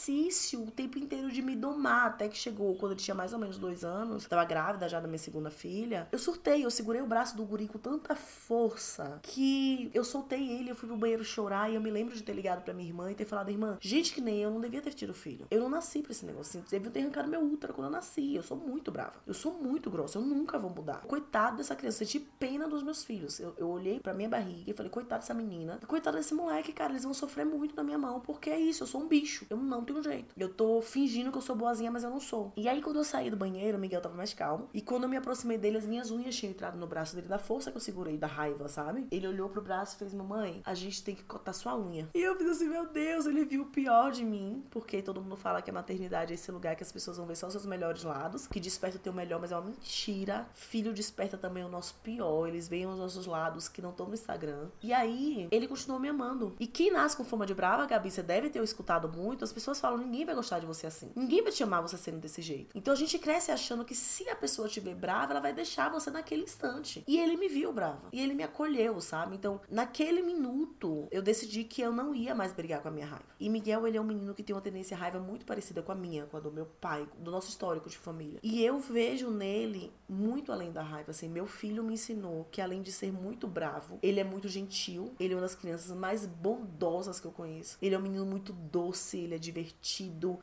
o tempo inteiro de me domar, até que chegou quando ele tinha mais ou menos dois anos, tava grávida já da minha segunda filha. Eu surtei, eu segurei o braço do guri com tanta força que eu soltei ele, eu fui pro banheiro chorar e eu me lembro de ter ligado pra minha irmã e ter falado, irmã, gente que nem eu não devia ter tido filho. Eu não nasci pra esse negócio. Você devia ter arrancado meu útero quando eu nasci. Eu sou muito brava. Eu sou muito grossa. Eu nunca vou mudar. Coitado dessa criança. Eu senti pena dos meus filhos. Eu, eu olhei pra minha barriga e falei, coitado dessa menina. Coitado desse moleque, cara. Eles vão sofrer muito na minha mão. Porque é isso. Eu sou um bicho. Eu não tenho jeito. Eu tô fingindo que eu sou boazinha, mas eu não sou. E aí, quando eu saí do banheiro, o Miguel tava mais calmo. E quando eu me aproximei dele, as minhas unhas tinham entrado no braço dele, da força que eu segurei, da raiva, sabe? Ele olhou pro braço e fez: Mamãe, a gente tem que cortar sua unha. E eu fiz assim: Meu Deus, ele viu o pior de mim. Porque todo mundo fala que a maternidade é esse lugar que as pessoas vão ver só os seus melhores lados, que desperta o teu melhor, mas é uma mentira. Filho desperta também o nosso pior. Eles veem os nossos lados que não estão no Instagram. E aí, ele continuou me amando. E quem nasce com fama de brava, Gabi, você deve ter escutado muito, as pessoas falam: ninguém vai gostar de você assim. Ninguém vai te amar você sendo desse jeito. Então a gente cresce achando que se a pessoa te ver brava, ela vai deixar você naquele instante. E ele me viu brava. E ele me acolheu, sabe? Então, naquele minuto, eu decidi que eu não ia mais brigar com a minha raiva. E Miguel, ele é um menino que tem uma tendência à raiva muito parecida com a minha, com a do meu pai, do nosso histórico de família. E eu vejo nele muito além da raiva. Assim, meu filho me ensinou que além de ser muito bravo, ele é muito gentil. Ele é uma das crianças mais bondosas que eu conheço. Ele é um menino muito doce, ele é.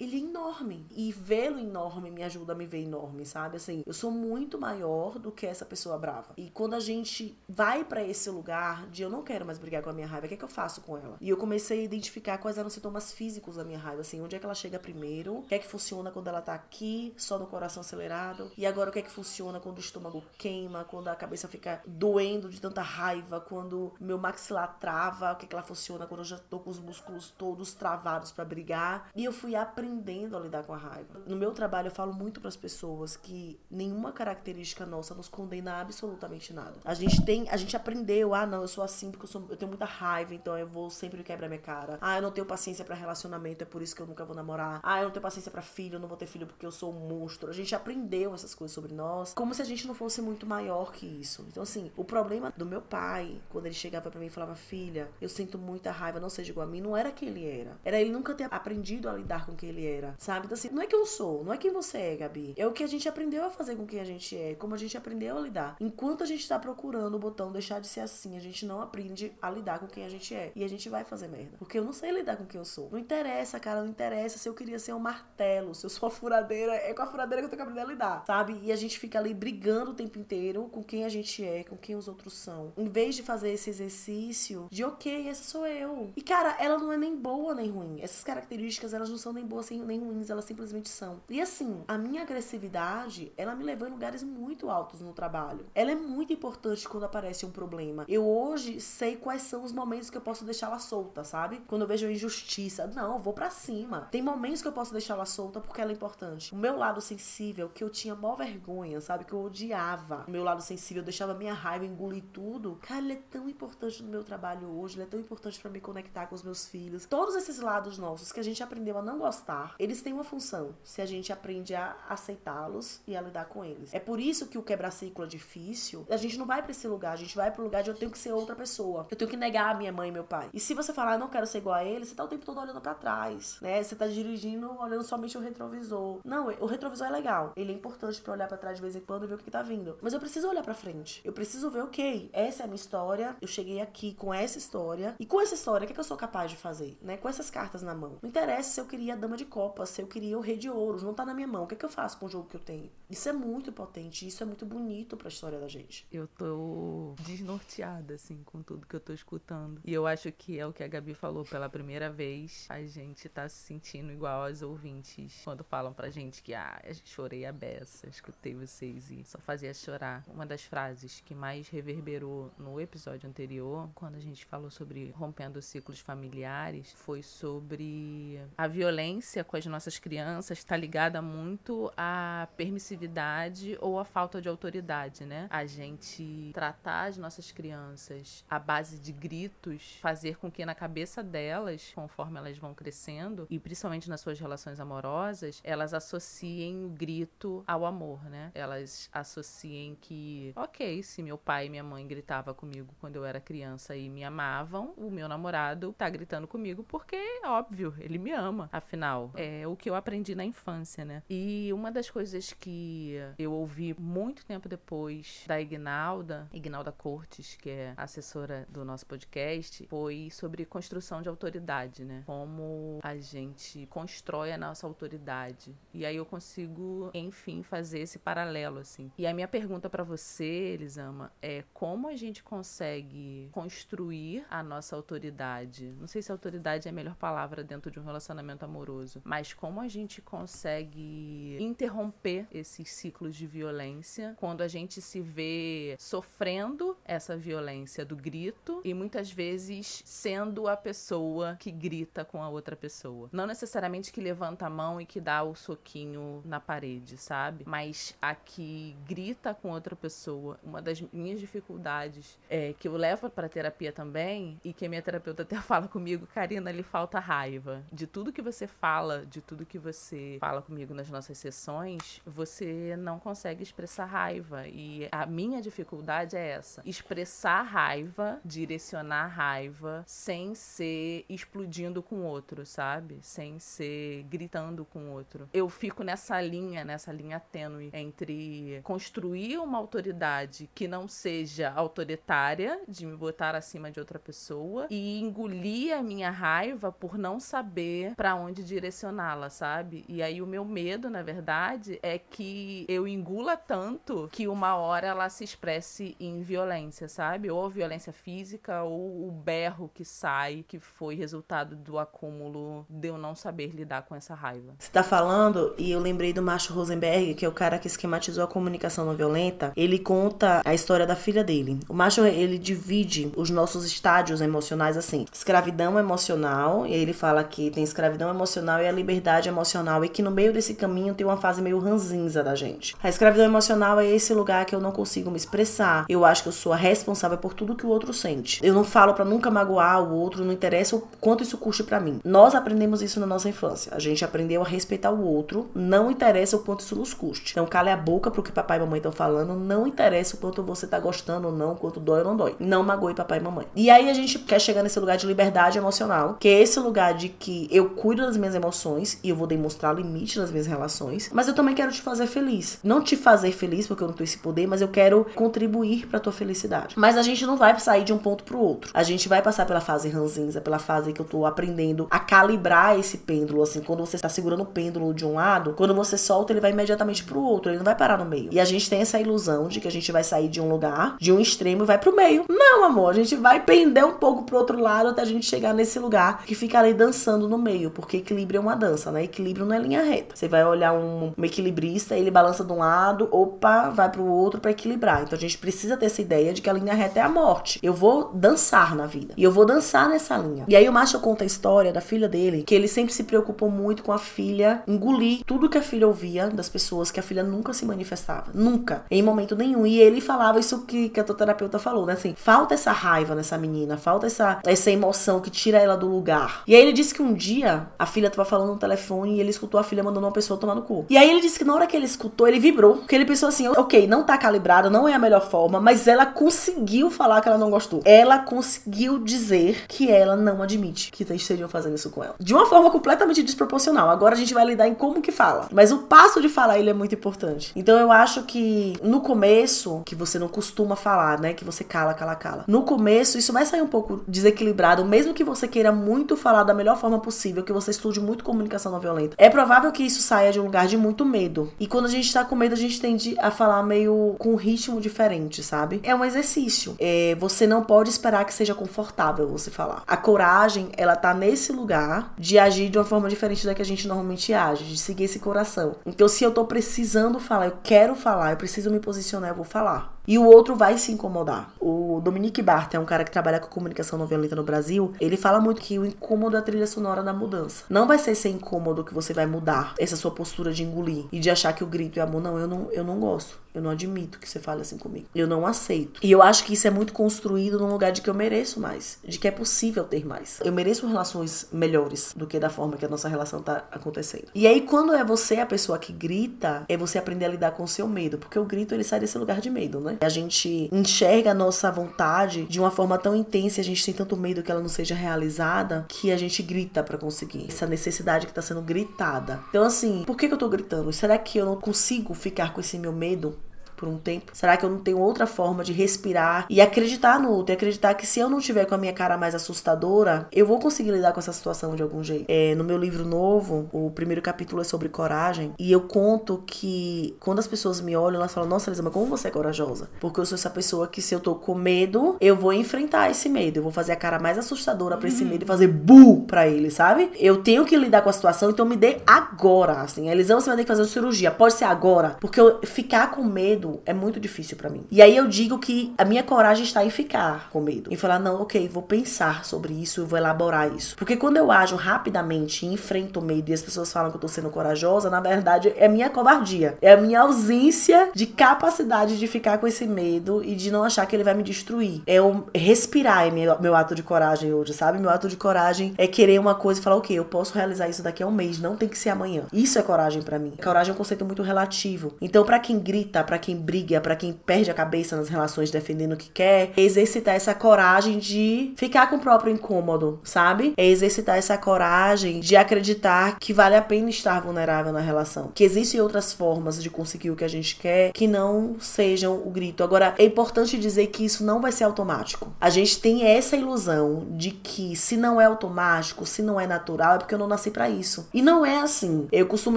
Ele é enorme. E vê-lo enorme me ajuda a me ver enorme, sabe? Assim, eu sou muito maior do que essa pessoa brava. E quando a gente vai para esse lugar de eu não quero mais brigar com a minha raiva, o que é que eu faço com ela? E eu comecei a identificar quais eram os sintomas físicos da minha raiva, assim, onde é que ela chega primeiro, o que é que funciona quando ela tá aqui, só no coração acelerado, e agora o que é que funciona quando o estômago queima, quando a cabeça fica doendo de tanta raiva, quando meu maxilar trava, o que é que ela funciona quando eu já tô com os músculos todos travados para brigar. E eu fui aprendendo a lidar com a raiva. No meu trabalho eu falo muito para as pessoas que nenhuma característica nossa nos condena absolutamente nada. A gente tem, a gente aprendeu, ah, não, eu sou assim porque eu, sou, eu tenho muita raiva, então eu vou sempre quebrar minha cara. Ah, eu não tenho paciência para relacionamento, é por isso que eu nunca vou namorar. Ah, eu não tenho paciência para filho, eu não vou ter filho porque eu sou um monstro. A gente aprendeu essas coisas sobre nós, como se a gente não fosse muito maior que isso. Então, assim, o problema do meu pai, quando ele chegava para mim e falava, filha, eu sinto muita raiva, não seja igual a mim, não era quem ele era. Era ele nunca ter aprendido a lidar com quem ele era, sabe? Então, assim, não é quem eu sou, não é quem você é, Gabi. É o que a gente aprendeu a fazer com quem a gente é, como a gente aprendeu a lidar. Enquanto a gente tá procurando o botão deixar de ser assim, a gente não aprende a lidar com quem a gente é. E a gente vai fazer merda. Porque eu não sei lidar com quem eu sou. Não interessa, cara, não interessa se eu queria ser um martelo, se eu sou a furadeira, é com a furadeira que eu tenho que aprender a lidar, sabe? E a gente fica ali brigando o tempo inteiro com quem a gente é, com quem os outros são. Em vez de fazer esse exercício de, ok, essa sou eu. E, cara, ela não é nem boa nem ruim. Essas características, elas não são nem boas nem ruins, elas simplesmente são. E assim, a minha agressividade, ela me levou em lugares muito altos no trabalho. Ela é muito importante quando aparece um problema. Eu hoje sei quais são os momentos que eu posso deixá-la solta, sabe? Quando eu vejo injustiça, não, eu vou para cima. Tem momentos que eu posso deixá-la solta porque ela é importante. O meu lado sensível, que eu tinha mó vergonha, sabe? Que eu odiava. O meu lado sensível, eu deixava minha raiva engolir tudo. Cara, ele é tão importante no meu trabalho hoje, ele é tão importante para me conectar com os meus filhos. Todos esses lados nossos que a gente aprendeu a não gostar, eles têm uma função. Se a gente aprende a aceitá-los e a lidar com eles. É por isso que o quebra-ciclo é difícil. A gente não vai para esse lugar, a gente vai pro lugar de eu tenho que ser outra pessoa. Eu tenho que negar a minha mãe e meu pai. E se você falar, não quero ser igual a ele, você tá o tempo todo olhando para trás, né? Você tá dirigindo olhando somente o retrovisor. Não, o retrovisor é legal. Ele é importante para olhar para trás de vez em quando e ver o que tá vindo. Mas eu preciso olhar para frente. Eu preciso ver, ok, essa é a minha história. Eu cheguei aqui com essa história. E com essa história, o que, é que eu sou capaz de fazer, né? Com essas cartas na mão. Não interessa se eu queria a dama de copas, se eu queria o rei de ouros. Não tá na minha mão. O que, é que eu faço com o jogo que eu tenho? Isso é muito potente. Isso é muito bonito pra história da gente. Eu tô desnorteada, assim, com tudo que eu tô escutando. E eu acho que é o que a Gabi falou pela primeira vez. A gente tá se sentindo igual aos ouvintes quando falam pra gente que, ah, chorei a beça, escutei vocês e só fazia chorar. Uma das frases que mais reverberou no episódio anterior, quando a gente falou sobre rompendo ciclos familiares, foi sobre a violência com as nossas crianças está ligada muito à permissividade ou à falta de autoridade, né? A gente tratar as nossas crianças à base de gritos, fazer com que na cabeça delas, conforme elas vão crescendo, e principalmente nas suas relações amorosas, elas associem o grito ao amor, né? Elas associem que, ok, se meu pai e minha mãe gritavam comigo quando eu era criança e me amavam, o meu namorado tá gritando comigo porque, óbvio, ele me ama. Afinal, é o que eu aprendi na infância, né? E uma das coisas que eu ouvi muito tempo depois da Ignalda, Ignalda Cortes, que é assessora do nosso podcast, foi sobre construção de autoridade, né? Como a gente constrói a nossa autoridade. E aí eu consigo, enfim, fazer esse paralelo, assim. E a minha pergunta para você, Elisama, é como a gente consegue construir a nossa autoridade? Não sei se autoridade é a melhor palavra dentro de um relacionamento relacionamento amoroso, mas como a gente consegue interromper esses ciclos de violência quando a gente se vê sofrendo essa violência do grito e muitas vezes sendo a pessoa que grita com a outra pessoa. Não necessariamente que levanta a mão e que dá o soquinho na parede, sabe? Mas a que grita com outra pessoa. Uma das minhas dificuldades é que eu levo para terapia também e que a minha terapeuta até fala comigo, Karina, lhe falta raiva. De tudo que você fala, de tudo que você fala comigo nas nossas sessões, você não consegue expressar raiva. E a minha dificuldade é essa: expressar raiva, direcionar raiva, sem ser explodindo com o outro, sabe? Sem ser gritando com o outro. Eu fico nessa linha, nessa linha tênue entre construir uma autoridade que não seja autoritária, de me botar acima de outra pessoa, e engolir a minha raiva por não saber para onde direcioná-la, sabe? E aí o meu medo, na verdade, é que eu engula tanto que uma hora ela se expresse em violência, sabe? Ou violência física ou o berro que sai, que foi resultado do acúmulo de eu não saber lidar com essa raiva. Você tá falando e eu lembrei do Macho Rosenberg, que é o cara que esquematizou a comunicação não violenta. Ele conta a história da filha dele. O Macho ele divide os nossos estádios emocionais assim: escravidão emocional, e ele fala que tem escravidão emocional e a liberdade emocional, e que no meio desse caminho tem uma fase meio ranzinza da gente. A escravidão emocional é esse lugar que eu não consigo me expressar. Eu acho que eu sou a responsável por tudo que o outro sente. Eu não falo para nunca magoar o outro, não interessa o quanto isso custe para mim. Nós aprendemos isso na nossa infância. A gente aprendeu a respeitar o outro, não interessa o quanto isso nos custe. Então cale a boca pro que papai e mamãe estão falando, não interessa o quanto você tá gostando ou não, quanto dói ou não dói. Não magoe papai e mamãe. E aí a gente quer chegar nesse lugar de liberdade emocional, que é esse lugar de que eu cuido das minhas emoções e eu vou demonstrar limite nas minhas relações, mas eu também quero te fazer feliz. Não te fazer feliz porque eu não tenho esse poder, mas eu quero contribuir para tua felicidade. Mas a gente não vai sair de um ponto pro outro. A gente vai passar pela fase ranzinza, pela fase que eu tô aprendendo a calibrar esse pêndulo, assim, quando você está segurando o pêndulo de um lado, quando você solta, ele vai imediatamente pro outro, ele não vai parar no meio. E a gente tem essa ilusão de que a gente vai sair de um lugar, de um extremo e vai pro meio. Não, amor, a gente vai pender um pouco pro outro lado até a gente chegar nesse lugar que fica ali dançando no meio, porque equilíbrio é uma dança, né? Equilíbrio não é linha reta. Você vai olhar um, um equilibrista, ele balança de um lado, opa, vai pro outro para equilibrar. Então a gente precisa ter essa ideia de que a linha reta é a morte. Eu vou dançar na vida. E eu vou dançar nessa linha. E aí o macho conta a história da filha dele, que ele sempre se preocupou muito com a filha engolir tudo que a filha ouvia das pessoas, que a filha nunca se manifestava. Nunca. Em momento nenhum. E ele falava isso que, que a tua terapeuta falou, né? Assim, falta essa raiva nessa menina, falta essa, essa emoção que tira ela do lugar. E aí ele disse que um dia a filha tava falando no telefone e ele escutou a filha mandando uma pessoa tomar no cu. E aí ele disse que na hora que ele escutou, ele vibrou. Porque ele pensou assim, ok, não tá calibrada, não é a melhor forma, mas ela conseguiu falar que ela não gostou. Ela conseguiu dizer que ela não admite que estejam fazendo isso com ela. De uma forma completamente desproporcional. Agora a gente vai lidar em como que fala. Mas o passo de falar ele é muito importante. Então eu acho que no começo, que você não costuma falar, né? Que você cala, cala, cala. No começo, isso vai sair um pouco desequilibrado, mesmo que você queira muito falar da melhor forma possível, que você estude muito comunicação não violenta. É provável que isso saia de um lugar de muito medo. E quando a gente tá com medo, a gente tende a falar meio com um ritmo diferente, sabe? É um exercício. É, você não pode esperar que seja confortável você falar. A coragem, ela tá nesse lugar de agir de uma forma diferente da que a gente normalmente age, de seguir esse coração. Então, se eu tô precisando falar, eu quero falar, eu preciso me posicionar, eu vou falar. E o outro vai se incomodar. O Dominique Barth é um cara que trabalha com comunicação não violenta no Brasil. Ele fala muito que o incômodo é a trilha sonora da mudança. Não vai ser ser incômodo que você vai mudar essa sua postura de engolir e de achar que o grito é amor. Não, eu não, eu não gosto. Eu não admito que você fale assim comigo. Eu não aceito. E eu acho que isso é muito construído num lugar de que eu mereço mais, de que é possível ter mais. Eu mereço relações melhores do que da forma que a nossa relação tá acontecendo. E aí quando é você a pessoa que grita, é você aprender a lidar com o seu medo, porque o grito ele sai desse lugar de medo, né? A gente enxerga a nossa vontade de uma forma tão intensa, a gente tem tanto medo que ela não seja realizada, que a gente grita para conseguir. Essa necessidade que tá sendo gritada. Então assim, por que, que eu tô gritando? Será que eu não consigo ficar com esse meu medo? Por um tempo? Será que eu não tenho outra forma de respirar e acreditar no outro? E acreditar que se eu não tiver com a minha cara mais assustadora, eu vou conseguir lidar com essa situação de algum jeito. É, no meu livro novo, o primeiro capítulo é sobre coragem. E eu conto que quando as pessoas me olham, elas falam: Nossa, Elisa, mas como você é corajosa? Porque eu sou essa pessoa que, se eu tô com medo, eu vou enfrentar esse medo. Eu vou fazer a cara mais assustadora pra esse uhum. medo e fazer bu pra ele, sabe? Eu tenho que lidar com a situação, então me dê agora. Assim, Elisão, você vai ter que fazer uma cirurgia. Pode ser agora. Porque eu, ficar com medo é muito difícil para mim. E aí eu digo que a minha coragem está em ficar com medo. Em falar, não, ok, vou pensar sobre isso, vou elaborar isso. Porque quando eu ajo rapidamente e enfrento o medo e as pessoas falam que eu tô sendo corajosa, na verdade é minha covardia. É a minha ausência de capacidade de ficar com esse medo e de não achar que ele vai me destruir. É o respirar é meu, meu ato de coragem hoje, sabe? Meu ato de coragem é querer uma coisa e falar, ok, eu posso realizar isso daqui a um mês, não tem que ser amanhã. Isso é coragem para mim. Coragem é um conceito muito relativo. Então, para quem grita, para quem briga, para quem perde a cabeça nas relações defendendo o que quer, é exercitar essa coragem de ficar com o próprio incômodo, sabe? É exercitar essa coragem de acreditar que vale a pena estar vulnerável na relação. Que existem outras formas de conseguir o que a gente quer que não sejam o grito. Agora, é importante dizer que isso não vai ser automático. A gente tem essa ilusão de que se não é automático, se não é natural, é porque eu não nasci para isso. E não é assim. Eu costumo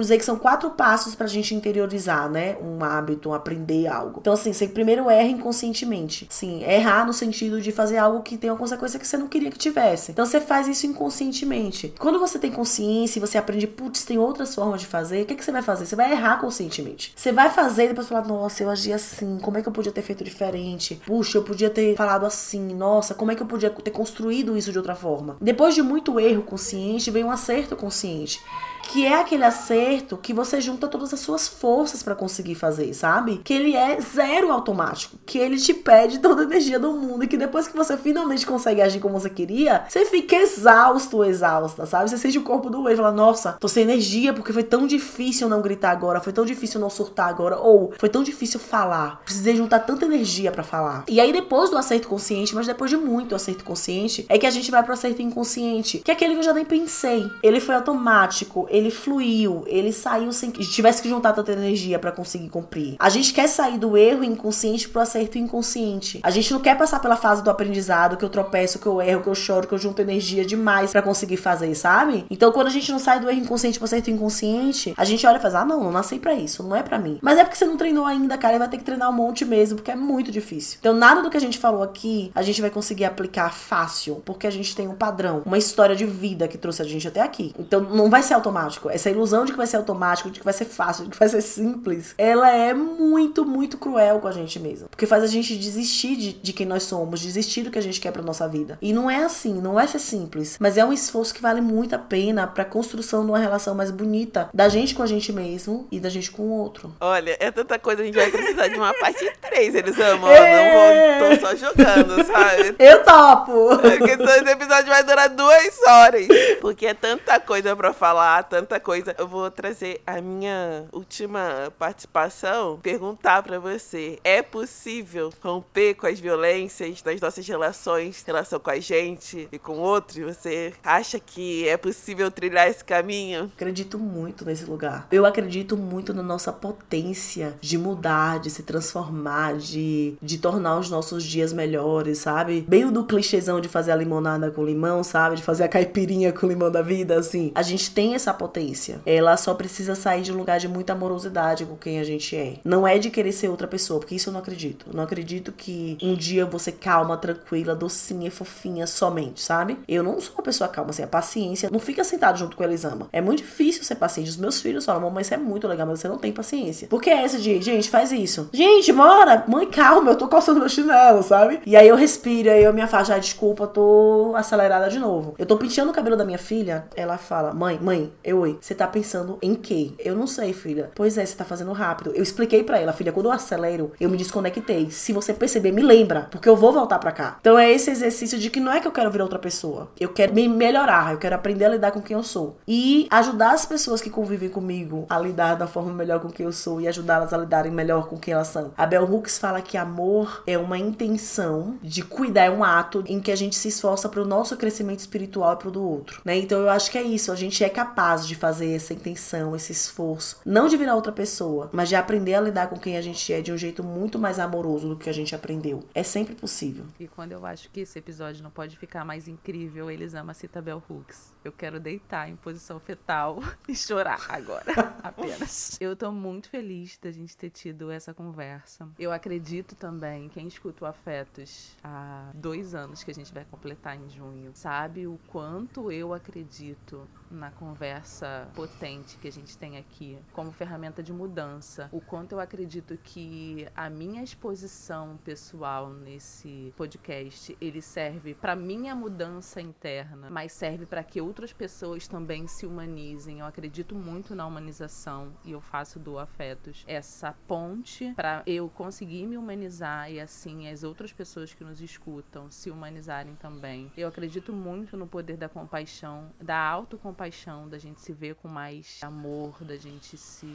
dizer que são quatro passos pra gente interiorizar, né? Um hábito, um aprender algo. Então, assim, você primeiro erra inconscientemente. Sim, errar no sentido de fazer algo que tem uma consequência que você não queria que tivesse. Então, você faz isso inconscientemente. Quando você tem consciência e você aprende, putz, tem outras formas de fazer, o que, que você vai fazer? Você vai errar conscientemente. Você vai fazer e depois falar, nossa, eu agi assim, como é que eu podia ter feito diferente? Puxa, eu podia ter falado assim, nossa, como é que eu podia ter construído isso de outra forma? Depois de muito erro consciente, vem um acerto consciente que é aquele acerto que você junta todas as suas forças para conseguir fazer, sabe? Que ele é zero automático, que ele te pede toda a energia do mundo e que depois que você finalmente consegue agir como você queria, você fica exausto exausta, sabe? Você sente o corpo doer e fala: "Nossa, tô sem energia porque foi tão difícil não gritar agora, foi tão difícil não surtar agora ou foi tão difícil falar. Precisei juntar tanta energia para falar". E aí depois do acerto consciente, mas depois de muito acerto consciente, é que a gente vai pro acerto inconsciente, que é aquele que eu já nem pensei. Ele foi automático, ele fluiu, ele saiu sem que tivesse que juntar tanta energia para conseguir cumprir. A gente quer sair do erro inconsciente pro acerto inconsciente. A gente não quer passar pela fase do aprendizado, que eu tropeço, que eu erro, que eu choro, que eu junto energia demais para conseguir fazer, sabe? Então, quando a gente não sai do erro inconsciente pro acerto inconsciente, a gente olha e faz: "Ah, não, não nasci para isso, não é para mim". Mas é porque você não treinou ainda, cara, e vai ter que treinar um monte mesmo, porque é muito difícil. Então, nada do que a gente falou aqui, a gente vai conseguir aplicar fácil, porque a gente tem um padrão, uma história de vida que trouxe a gente até aqui. Então, não vai ser automático automático. Essa ilusão de que vai ser automático, de que vai ser fácil, de que vai ser simples, ela é muito, muito cruel com a gente mesmo. Porque faz a gente desistir de, de quem nós somos, desistir do que a gente quer pra nossa vida. E não é assim, não vai ser simples. Mas é um esforço que vale muito a pena pra construção de uma relação mais bonita da gente com a gente mesmo e da gente com o outro. Olha, é tanta coisa, a gente vai precisar de uma parte 3, eles amam. É... Não vou, tô só jogando, sabe? Eu topo! Porque esse episódio vai durar duas horas. Porque é tanta coisa pra falar, tanta coisa. Eu vou trazer a minha última participação, perguntar para você: é possível romper com as violências das nossas relações, relação com a gente e com outros? Você acha que é possível trilhar esse caminho? Acredito muito nesse lugar. Eu acredito muito na nossa potência de mudar, de se transformar, de, de tornar os nossos dias melhores, sabe? Bem o do clichêzão de fazer a limonada com limão, sabe? De fazer a caipirinha com limão da vida, assim. A gente tem essa potência. Ela só precisa sair de um lugar de muita amorosidade com quem a gente é. Não é de querer ser outra pessoa, porque isso eu não acredito. Eu não acredito que um dia você calma, tranquila, docinha, fofinha somente, sabe? Eu não sou uma pessoa calma, assim, a paciência não fica sentado junto com a Elisama. É muito difícil ser paciente. Os meus filhos falam, mamãe, isso é muito legal, mas você não tem paciência. Porque é essa de, gente, faz isso. Gente, mora, mãe, calma, eu tô coçando meu chinelo, sabe? E aí eu respiro, aí eu me afasto, ah, desculpa, tô acelerada de novo. Eu tô penteando o cabelo da minha filha, ela fala, mãe, mãe, eu oi, você tá pensando em quê? Eu não sei, filha. Pois é, você tá fazendo rápido. Eu expliquei para ela, filha, quando eu acelero, eu me desconectei. Se você perceber, me lembra, porque eu vou voltar para cá. Então é esse exercício de que não é que eu quero virar outra pessoa. Eu quero me melhorar, eu quero aprender a lidar com quem eu sou. E ajudar as pessoas que convivem comigo a lidar da forma melhor com quem eu sou e ajudá-las a lidarem melhor com quem elas são. A Bell Hooks fala que amor é uma intenção de cuidar, é um ato em que a gente se esforça para o nosso crescimento espiritual e pro do outro, né? Então eu acho que é isso, a gente é capaz de fazer essa intenção, esse esforço. Não de virar outra pessoa, mas de aprender a lidar com quem a gente é de um jeito muito mais amoroso do que a gente aprendeu. É sempre possível. E quando eu acho que esse episódio não pode ficar mais incrível, eles amam a Cita Bell Hooks. Eu quero deitar em posição fetal e chorar agora, apenas. Eu tô muito feliz da gente ter tido essa conversa. Eu acredito também, quem escuta o Afetos há dois anos que a gente vai completar em junho, sabe o quanto eu acredito na conversa potente que a gente tem aqui como ferramenta de mudança. O quanto eu acredito que a minha exposição pessoal nesse podcast, ele serve para minha mudança interna, mas serve para que outras pessoas também se humanizem. Eu acredito muito na humanização e eu faço do afetos essa ponte para eu conseguir me humanizar e assim as outras pessoas que nos escutam se humanizarem também. Eu acredito muito no poder da compaixão, da autocompaixão compaixão, da gente se ver com mais amor, da gente se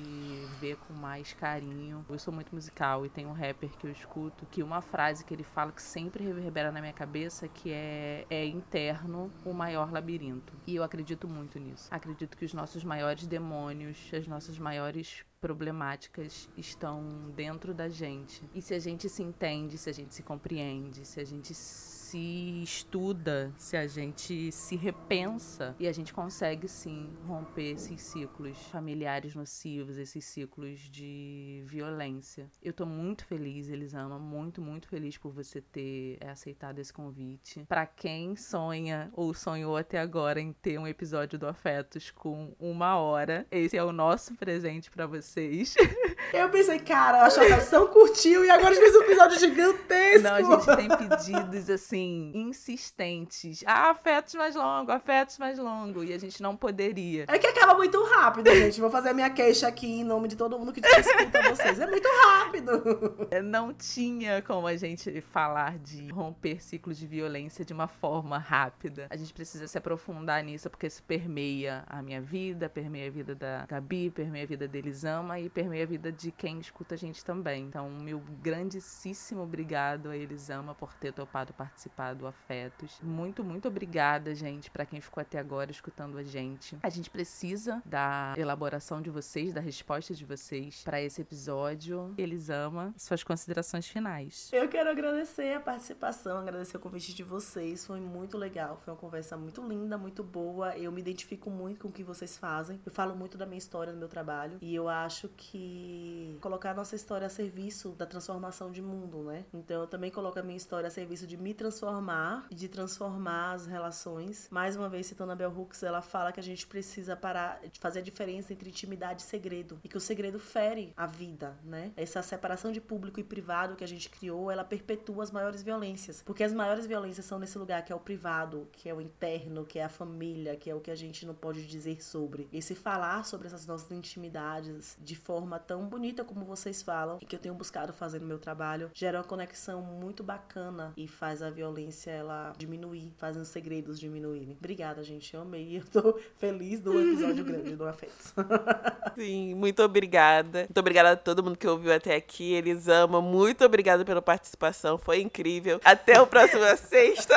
ver com mais carinho. Eu sou muito musical e tem um rapper que eu escuto que uma frase que ele fala que sempre reverbera na minha cabeça que é é interno o maior labirinto. E eu acredito muito nisso. Acredito que os nossos maiores demônios, as nossas maiores problemáticas estão dentro da gente. E se a gente se entende, se a gente se compreende, se a gente se estuda, se a gente se repensa e a gente consegue sim romper esses ciclos familiares nocivos, esses ciclos de violência. Eu tô muito feliz, Elisama, muito, muito feliz por você ter aceitado esse convite. Para quem sonha ou sonhou até agora em ter um episódio do Afetos com uma hora, esse é o nosso presente para vocês. Eu pensei, cara, a chocação curtiu e agora a gente fez um episódio gigantesco. Não, a gente tem pedidos assim assim, insistentes. Ah, afetos mais longo, afetos mais longo. E a gente não poderia. É que acaba muito rápido, gente. Vou fazer a minha queixa aqui em nome de todo mundo que escuta vocês. É muito rápido. Não tinha como a gente falar de romper ciclos de violência de uma forma rápida. A gente precisa se aprofundar nisso porque isso permeia a minha vida, permeia a vida da Gabi, permeia a vida da Elisama e permeia a vida de quem escuta a gente também. Então, meu grandíssimo obrigado a Elisama por ter topado participar participado, afetos. Muito, muito obrigada, gente, para quem ficou até agora escutando a gente. A gente precisa da elaboração de vocês, da resposta de vocês para esse episódio. Eles amam suas considerações finais. Eu quero agradecer a participação, agradecer o convite de vocês. Foi muito legal, foi uma conversa muito linda, muito boa. Eu me identifico muito com o que vocês fazem. Eu falo muito da minha história, do meu trabalho, e eu acho que colocar a nossa história a serviço da transformação de mundo, né? Então eu também coloco a minha história a serviço de me transformar transformar de transformar as relações. Mais uma vez, citando a Bell Hooks, ela fala que a gente precisa parar de fazer a diferença entre intimidade e segredo. E que o segredo fere a vida, né? Essa separação de público e privado que a gente criou, ela perpetua as maiores violências. Porque as maiores violências são nesse lugar que é o privado, que é o interno, que é a família, que é o que a gente não pode dizer sobre. E se falar sobre essas nossas intimidades de forma tão bonita como vocês falam, e que eu tenho buscado fazer no meu trabalho, gera uma conexão muito bacana e faz a violência violência ela diminuir, fazendo os segredos diminuírem. Obrigada, gente. Eu amei. Eu tô feliz do episódio grande do Afetos. Sim, muito obrigada. Muito obrigada a todo mundo que ouviu até aqui. Eles amam. Muito obrigada pela participação. Foi incrível. Até o próximo sexta.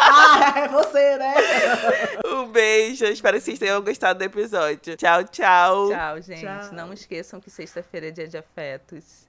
ah, é você, né? um beijo. Espero que vocês tenham gostado do episódio. Tchau, tchau. Tchau, gente. Tchau. Não esqueçam que sexta-feira é dia de afetos.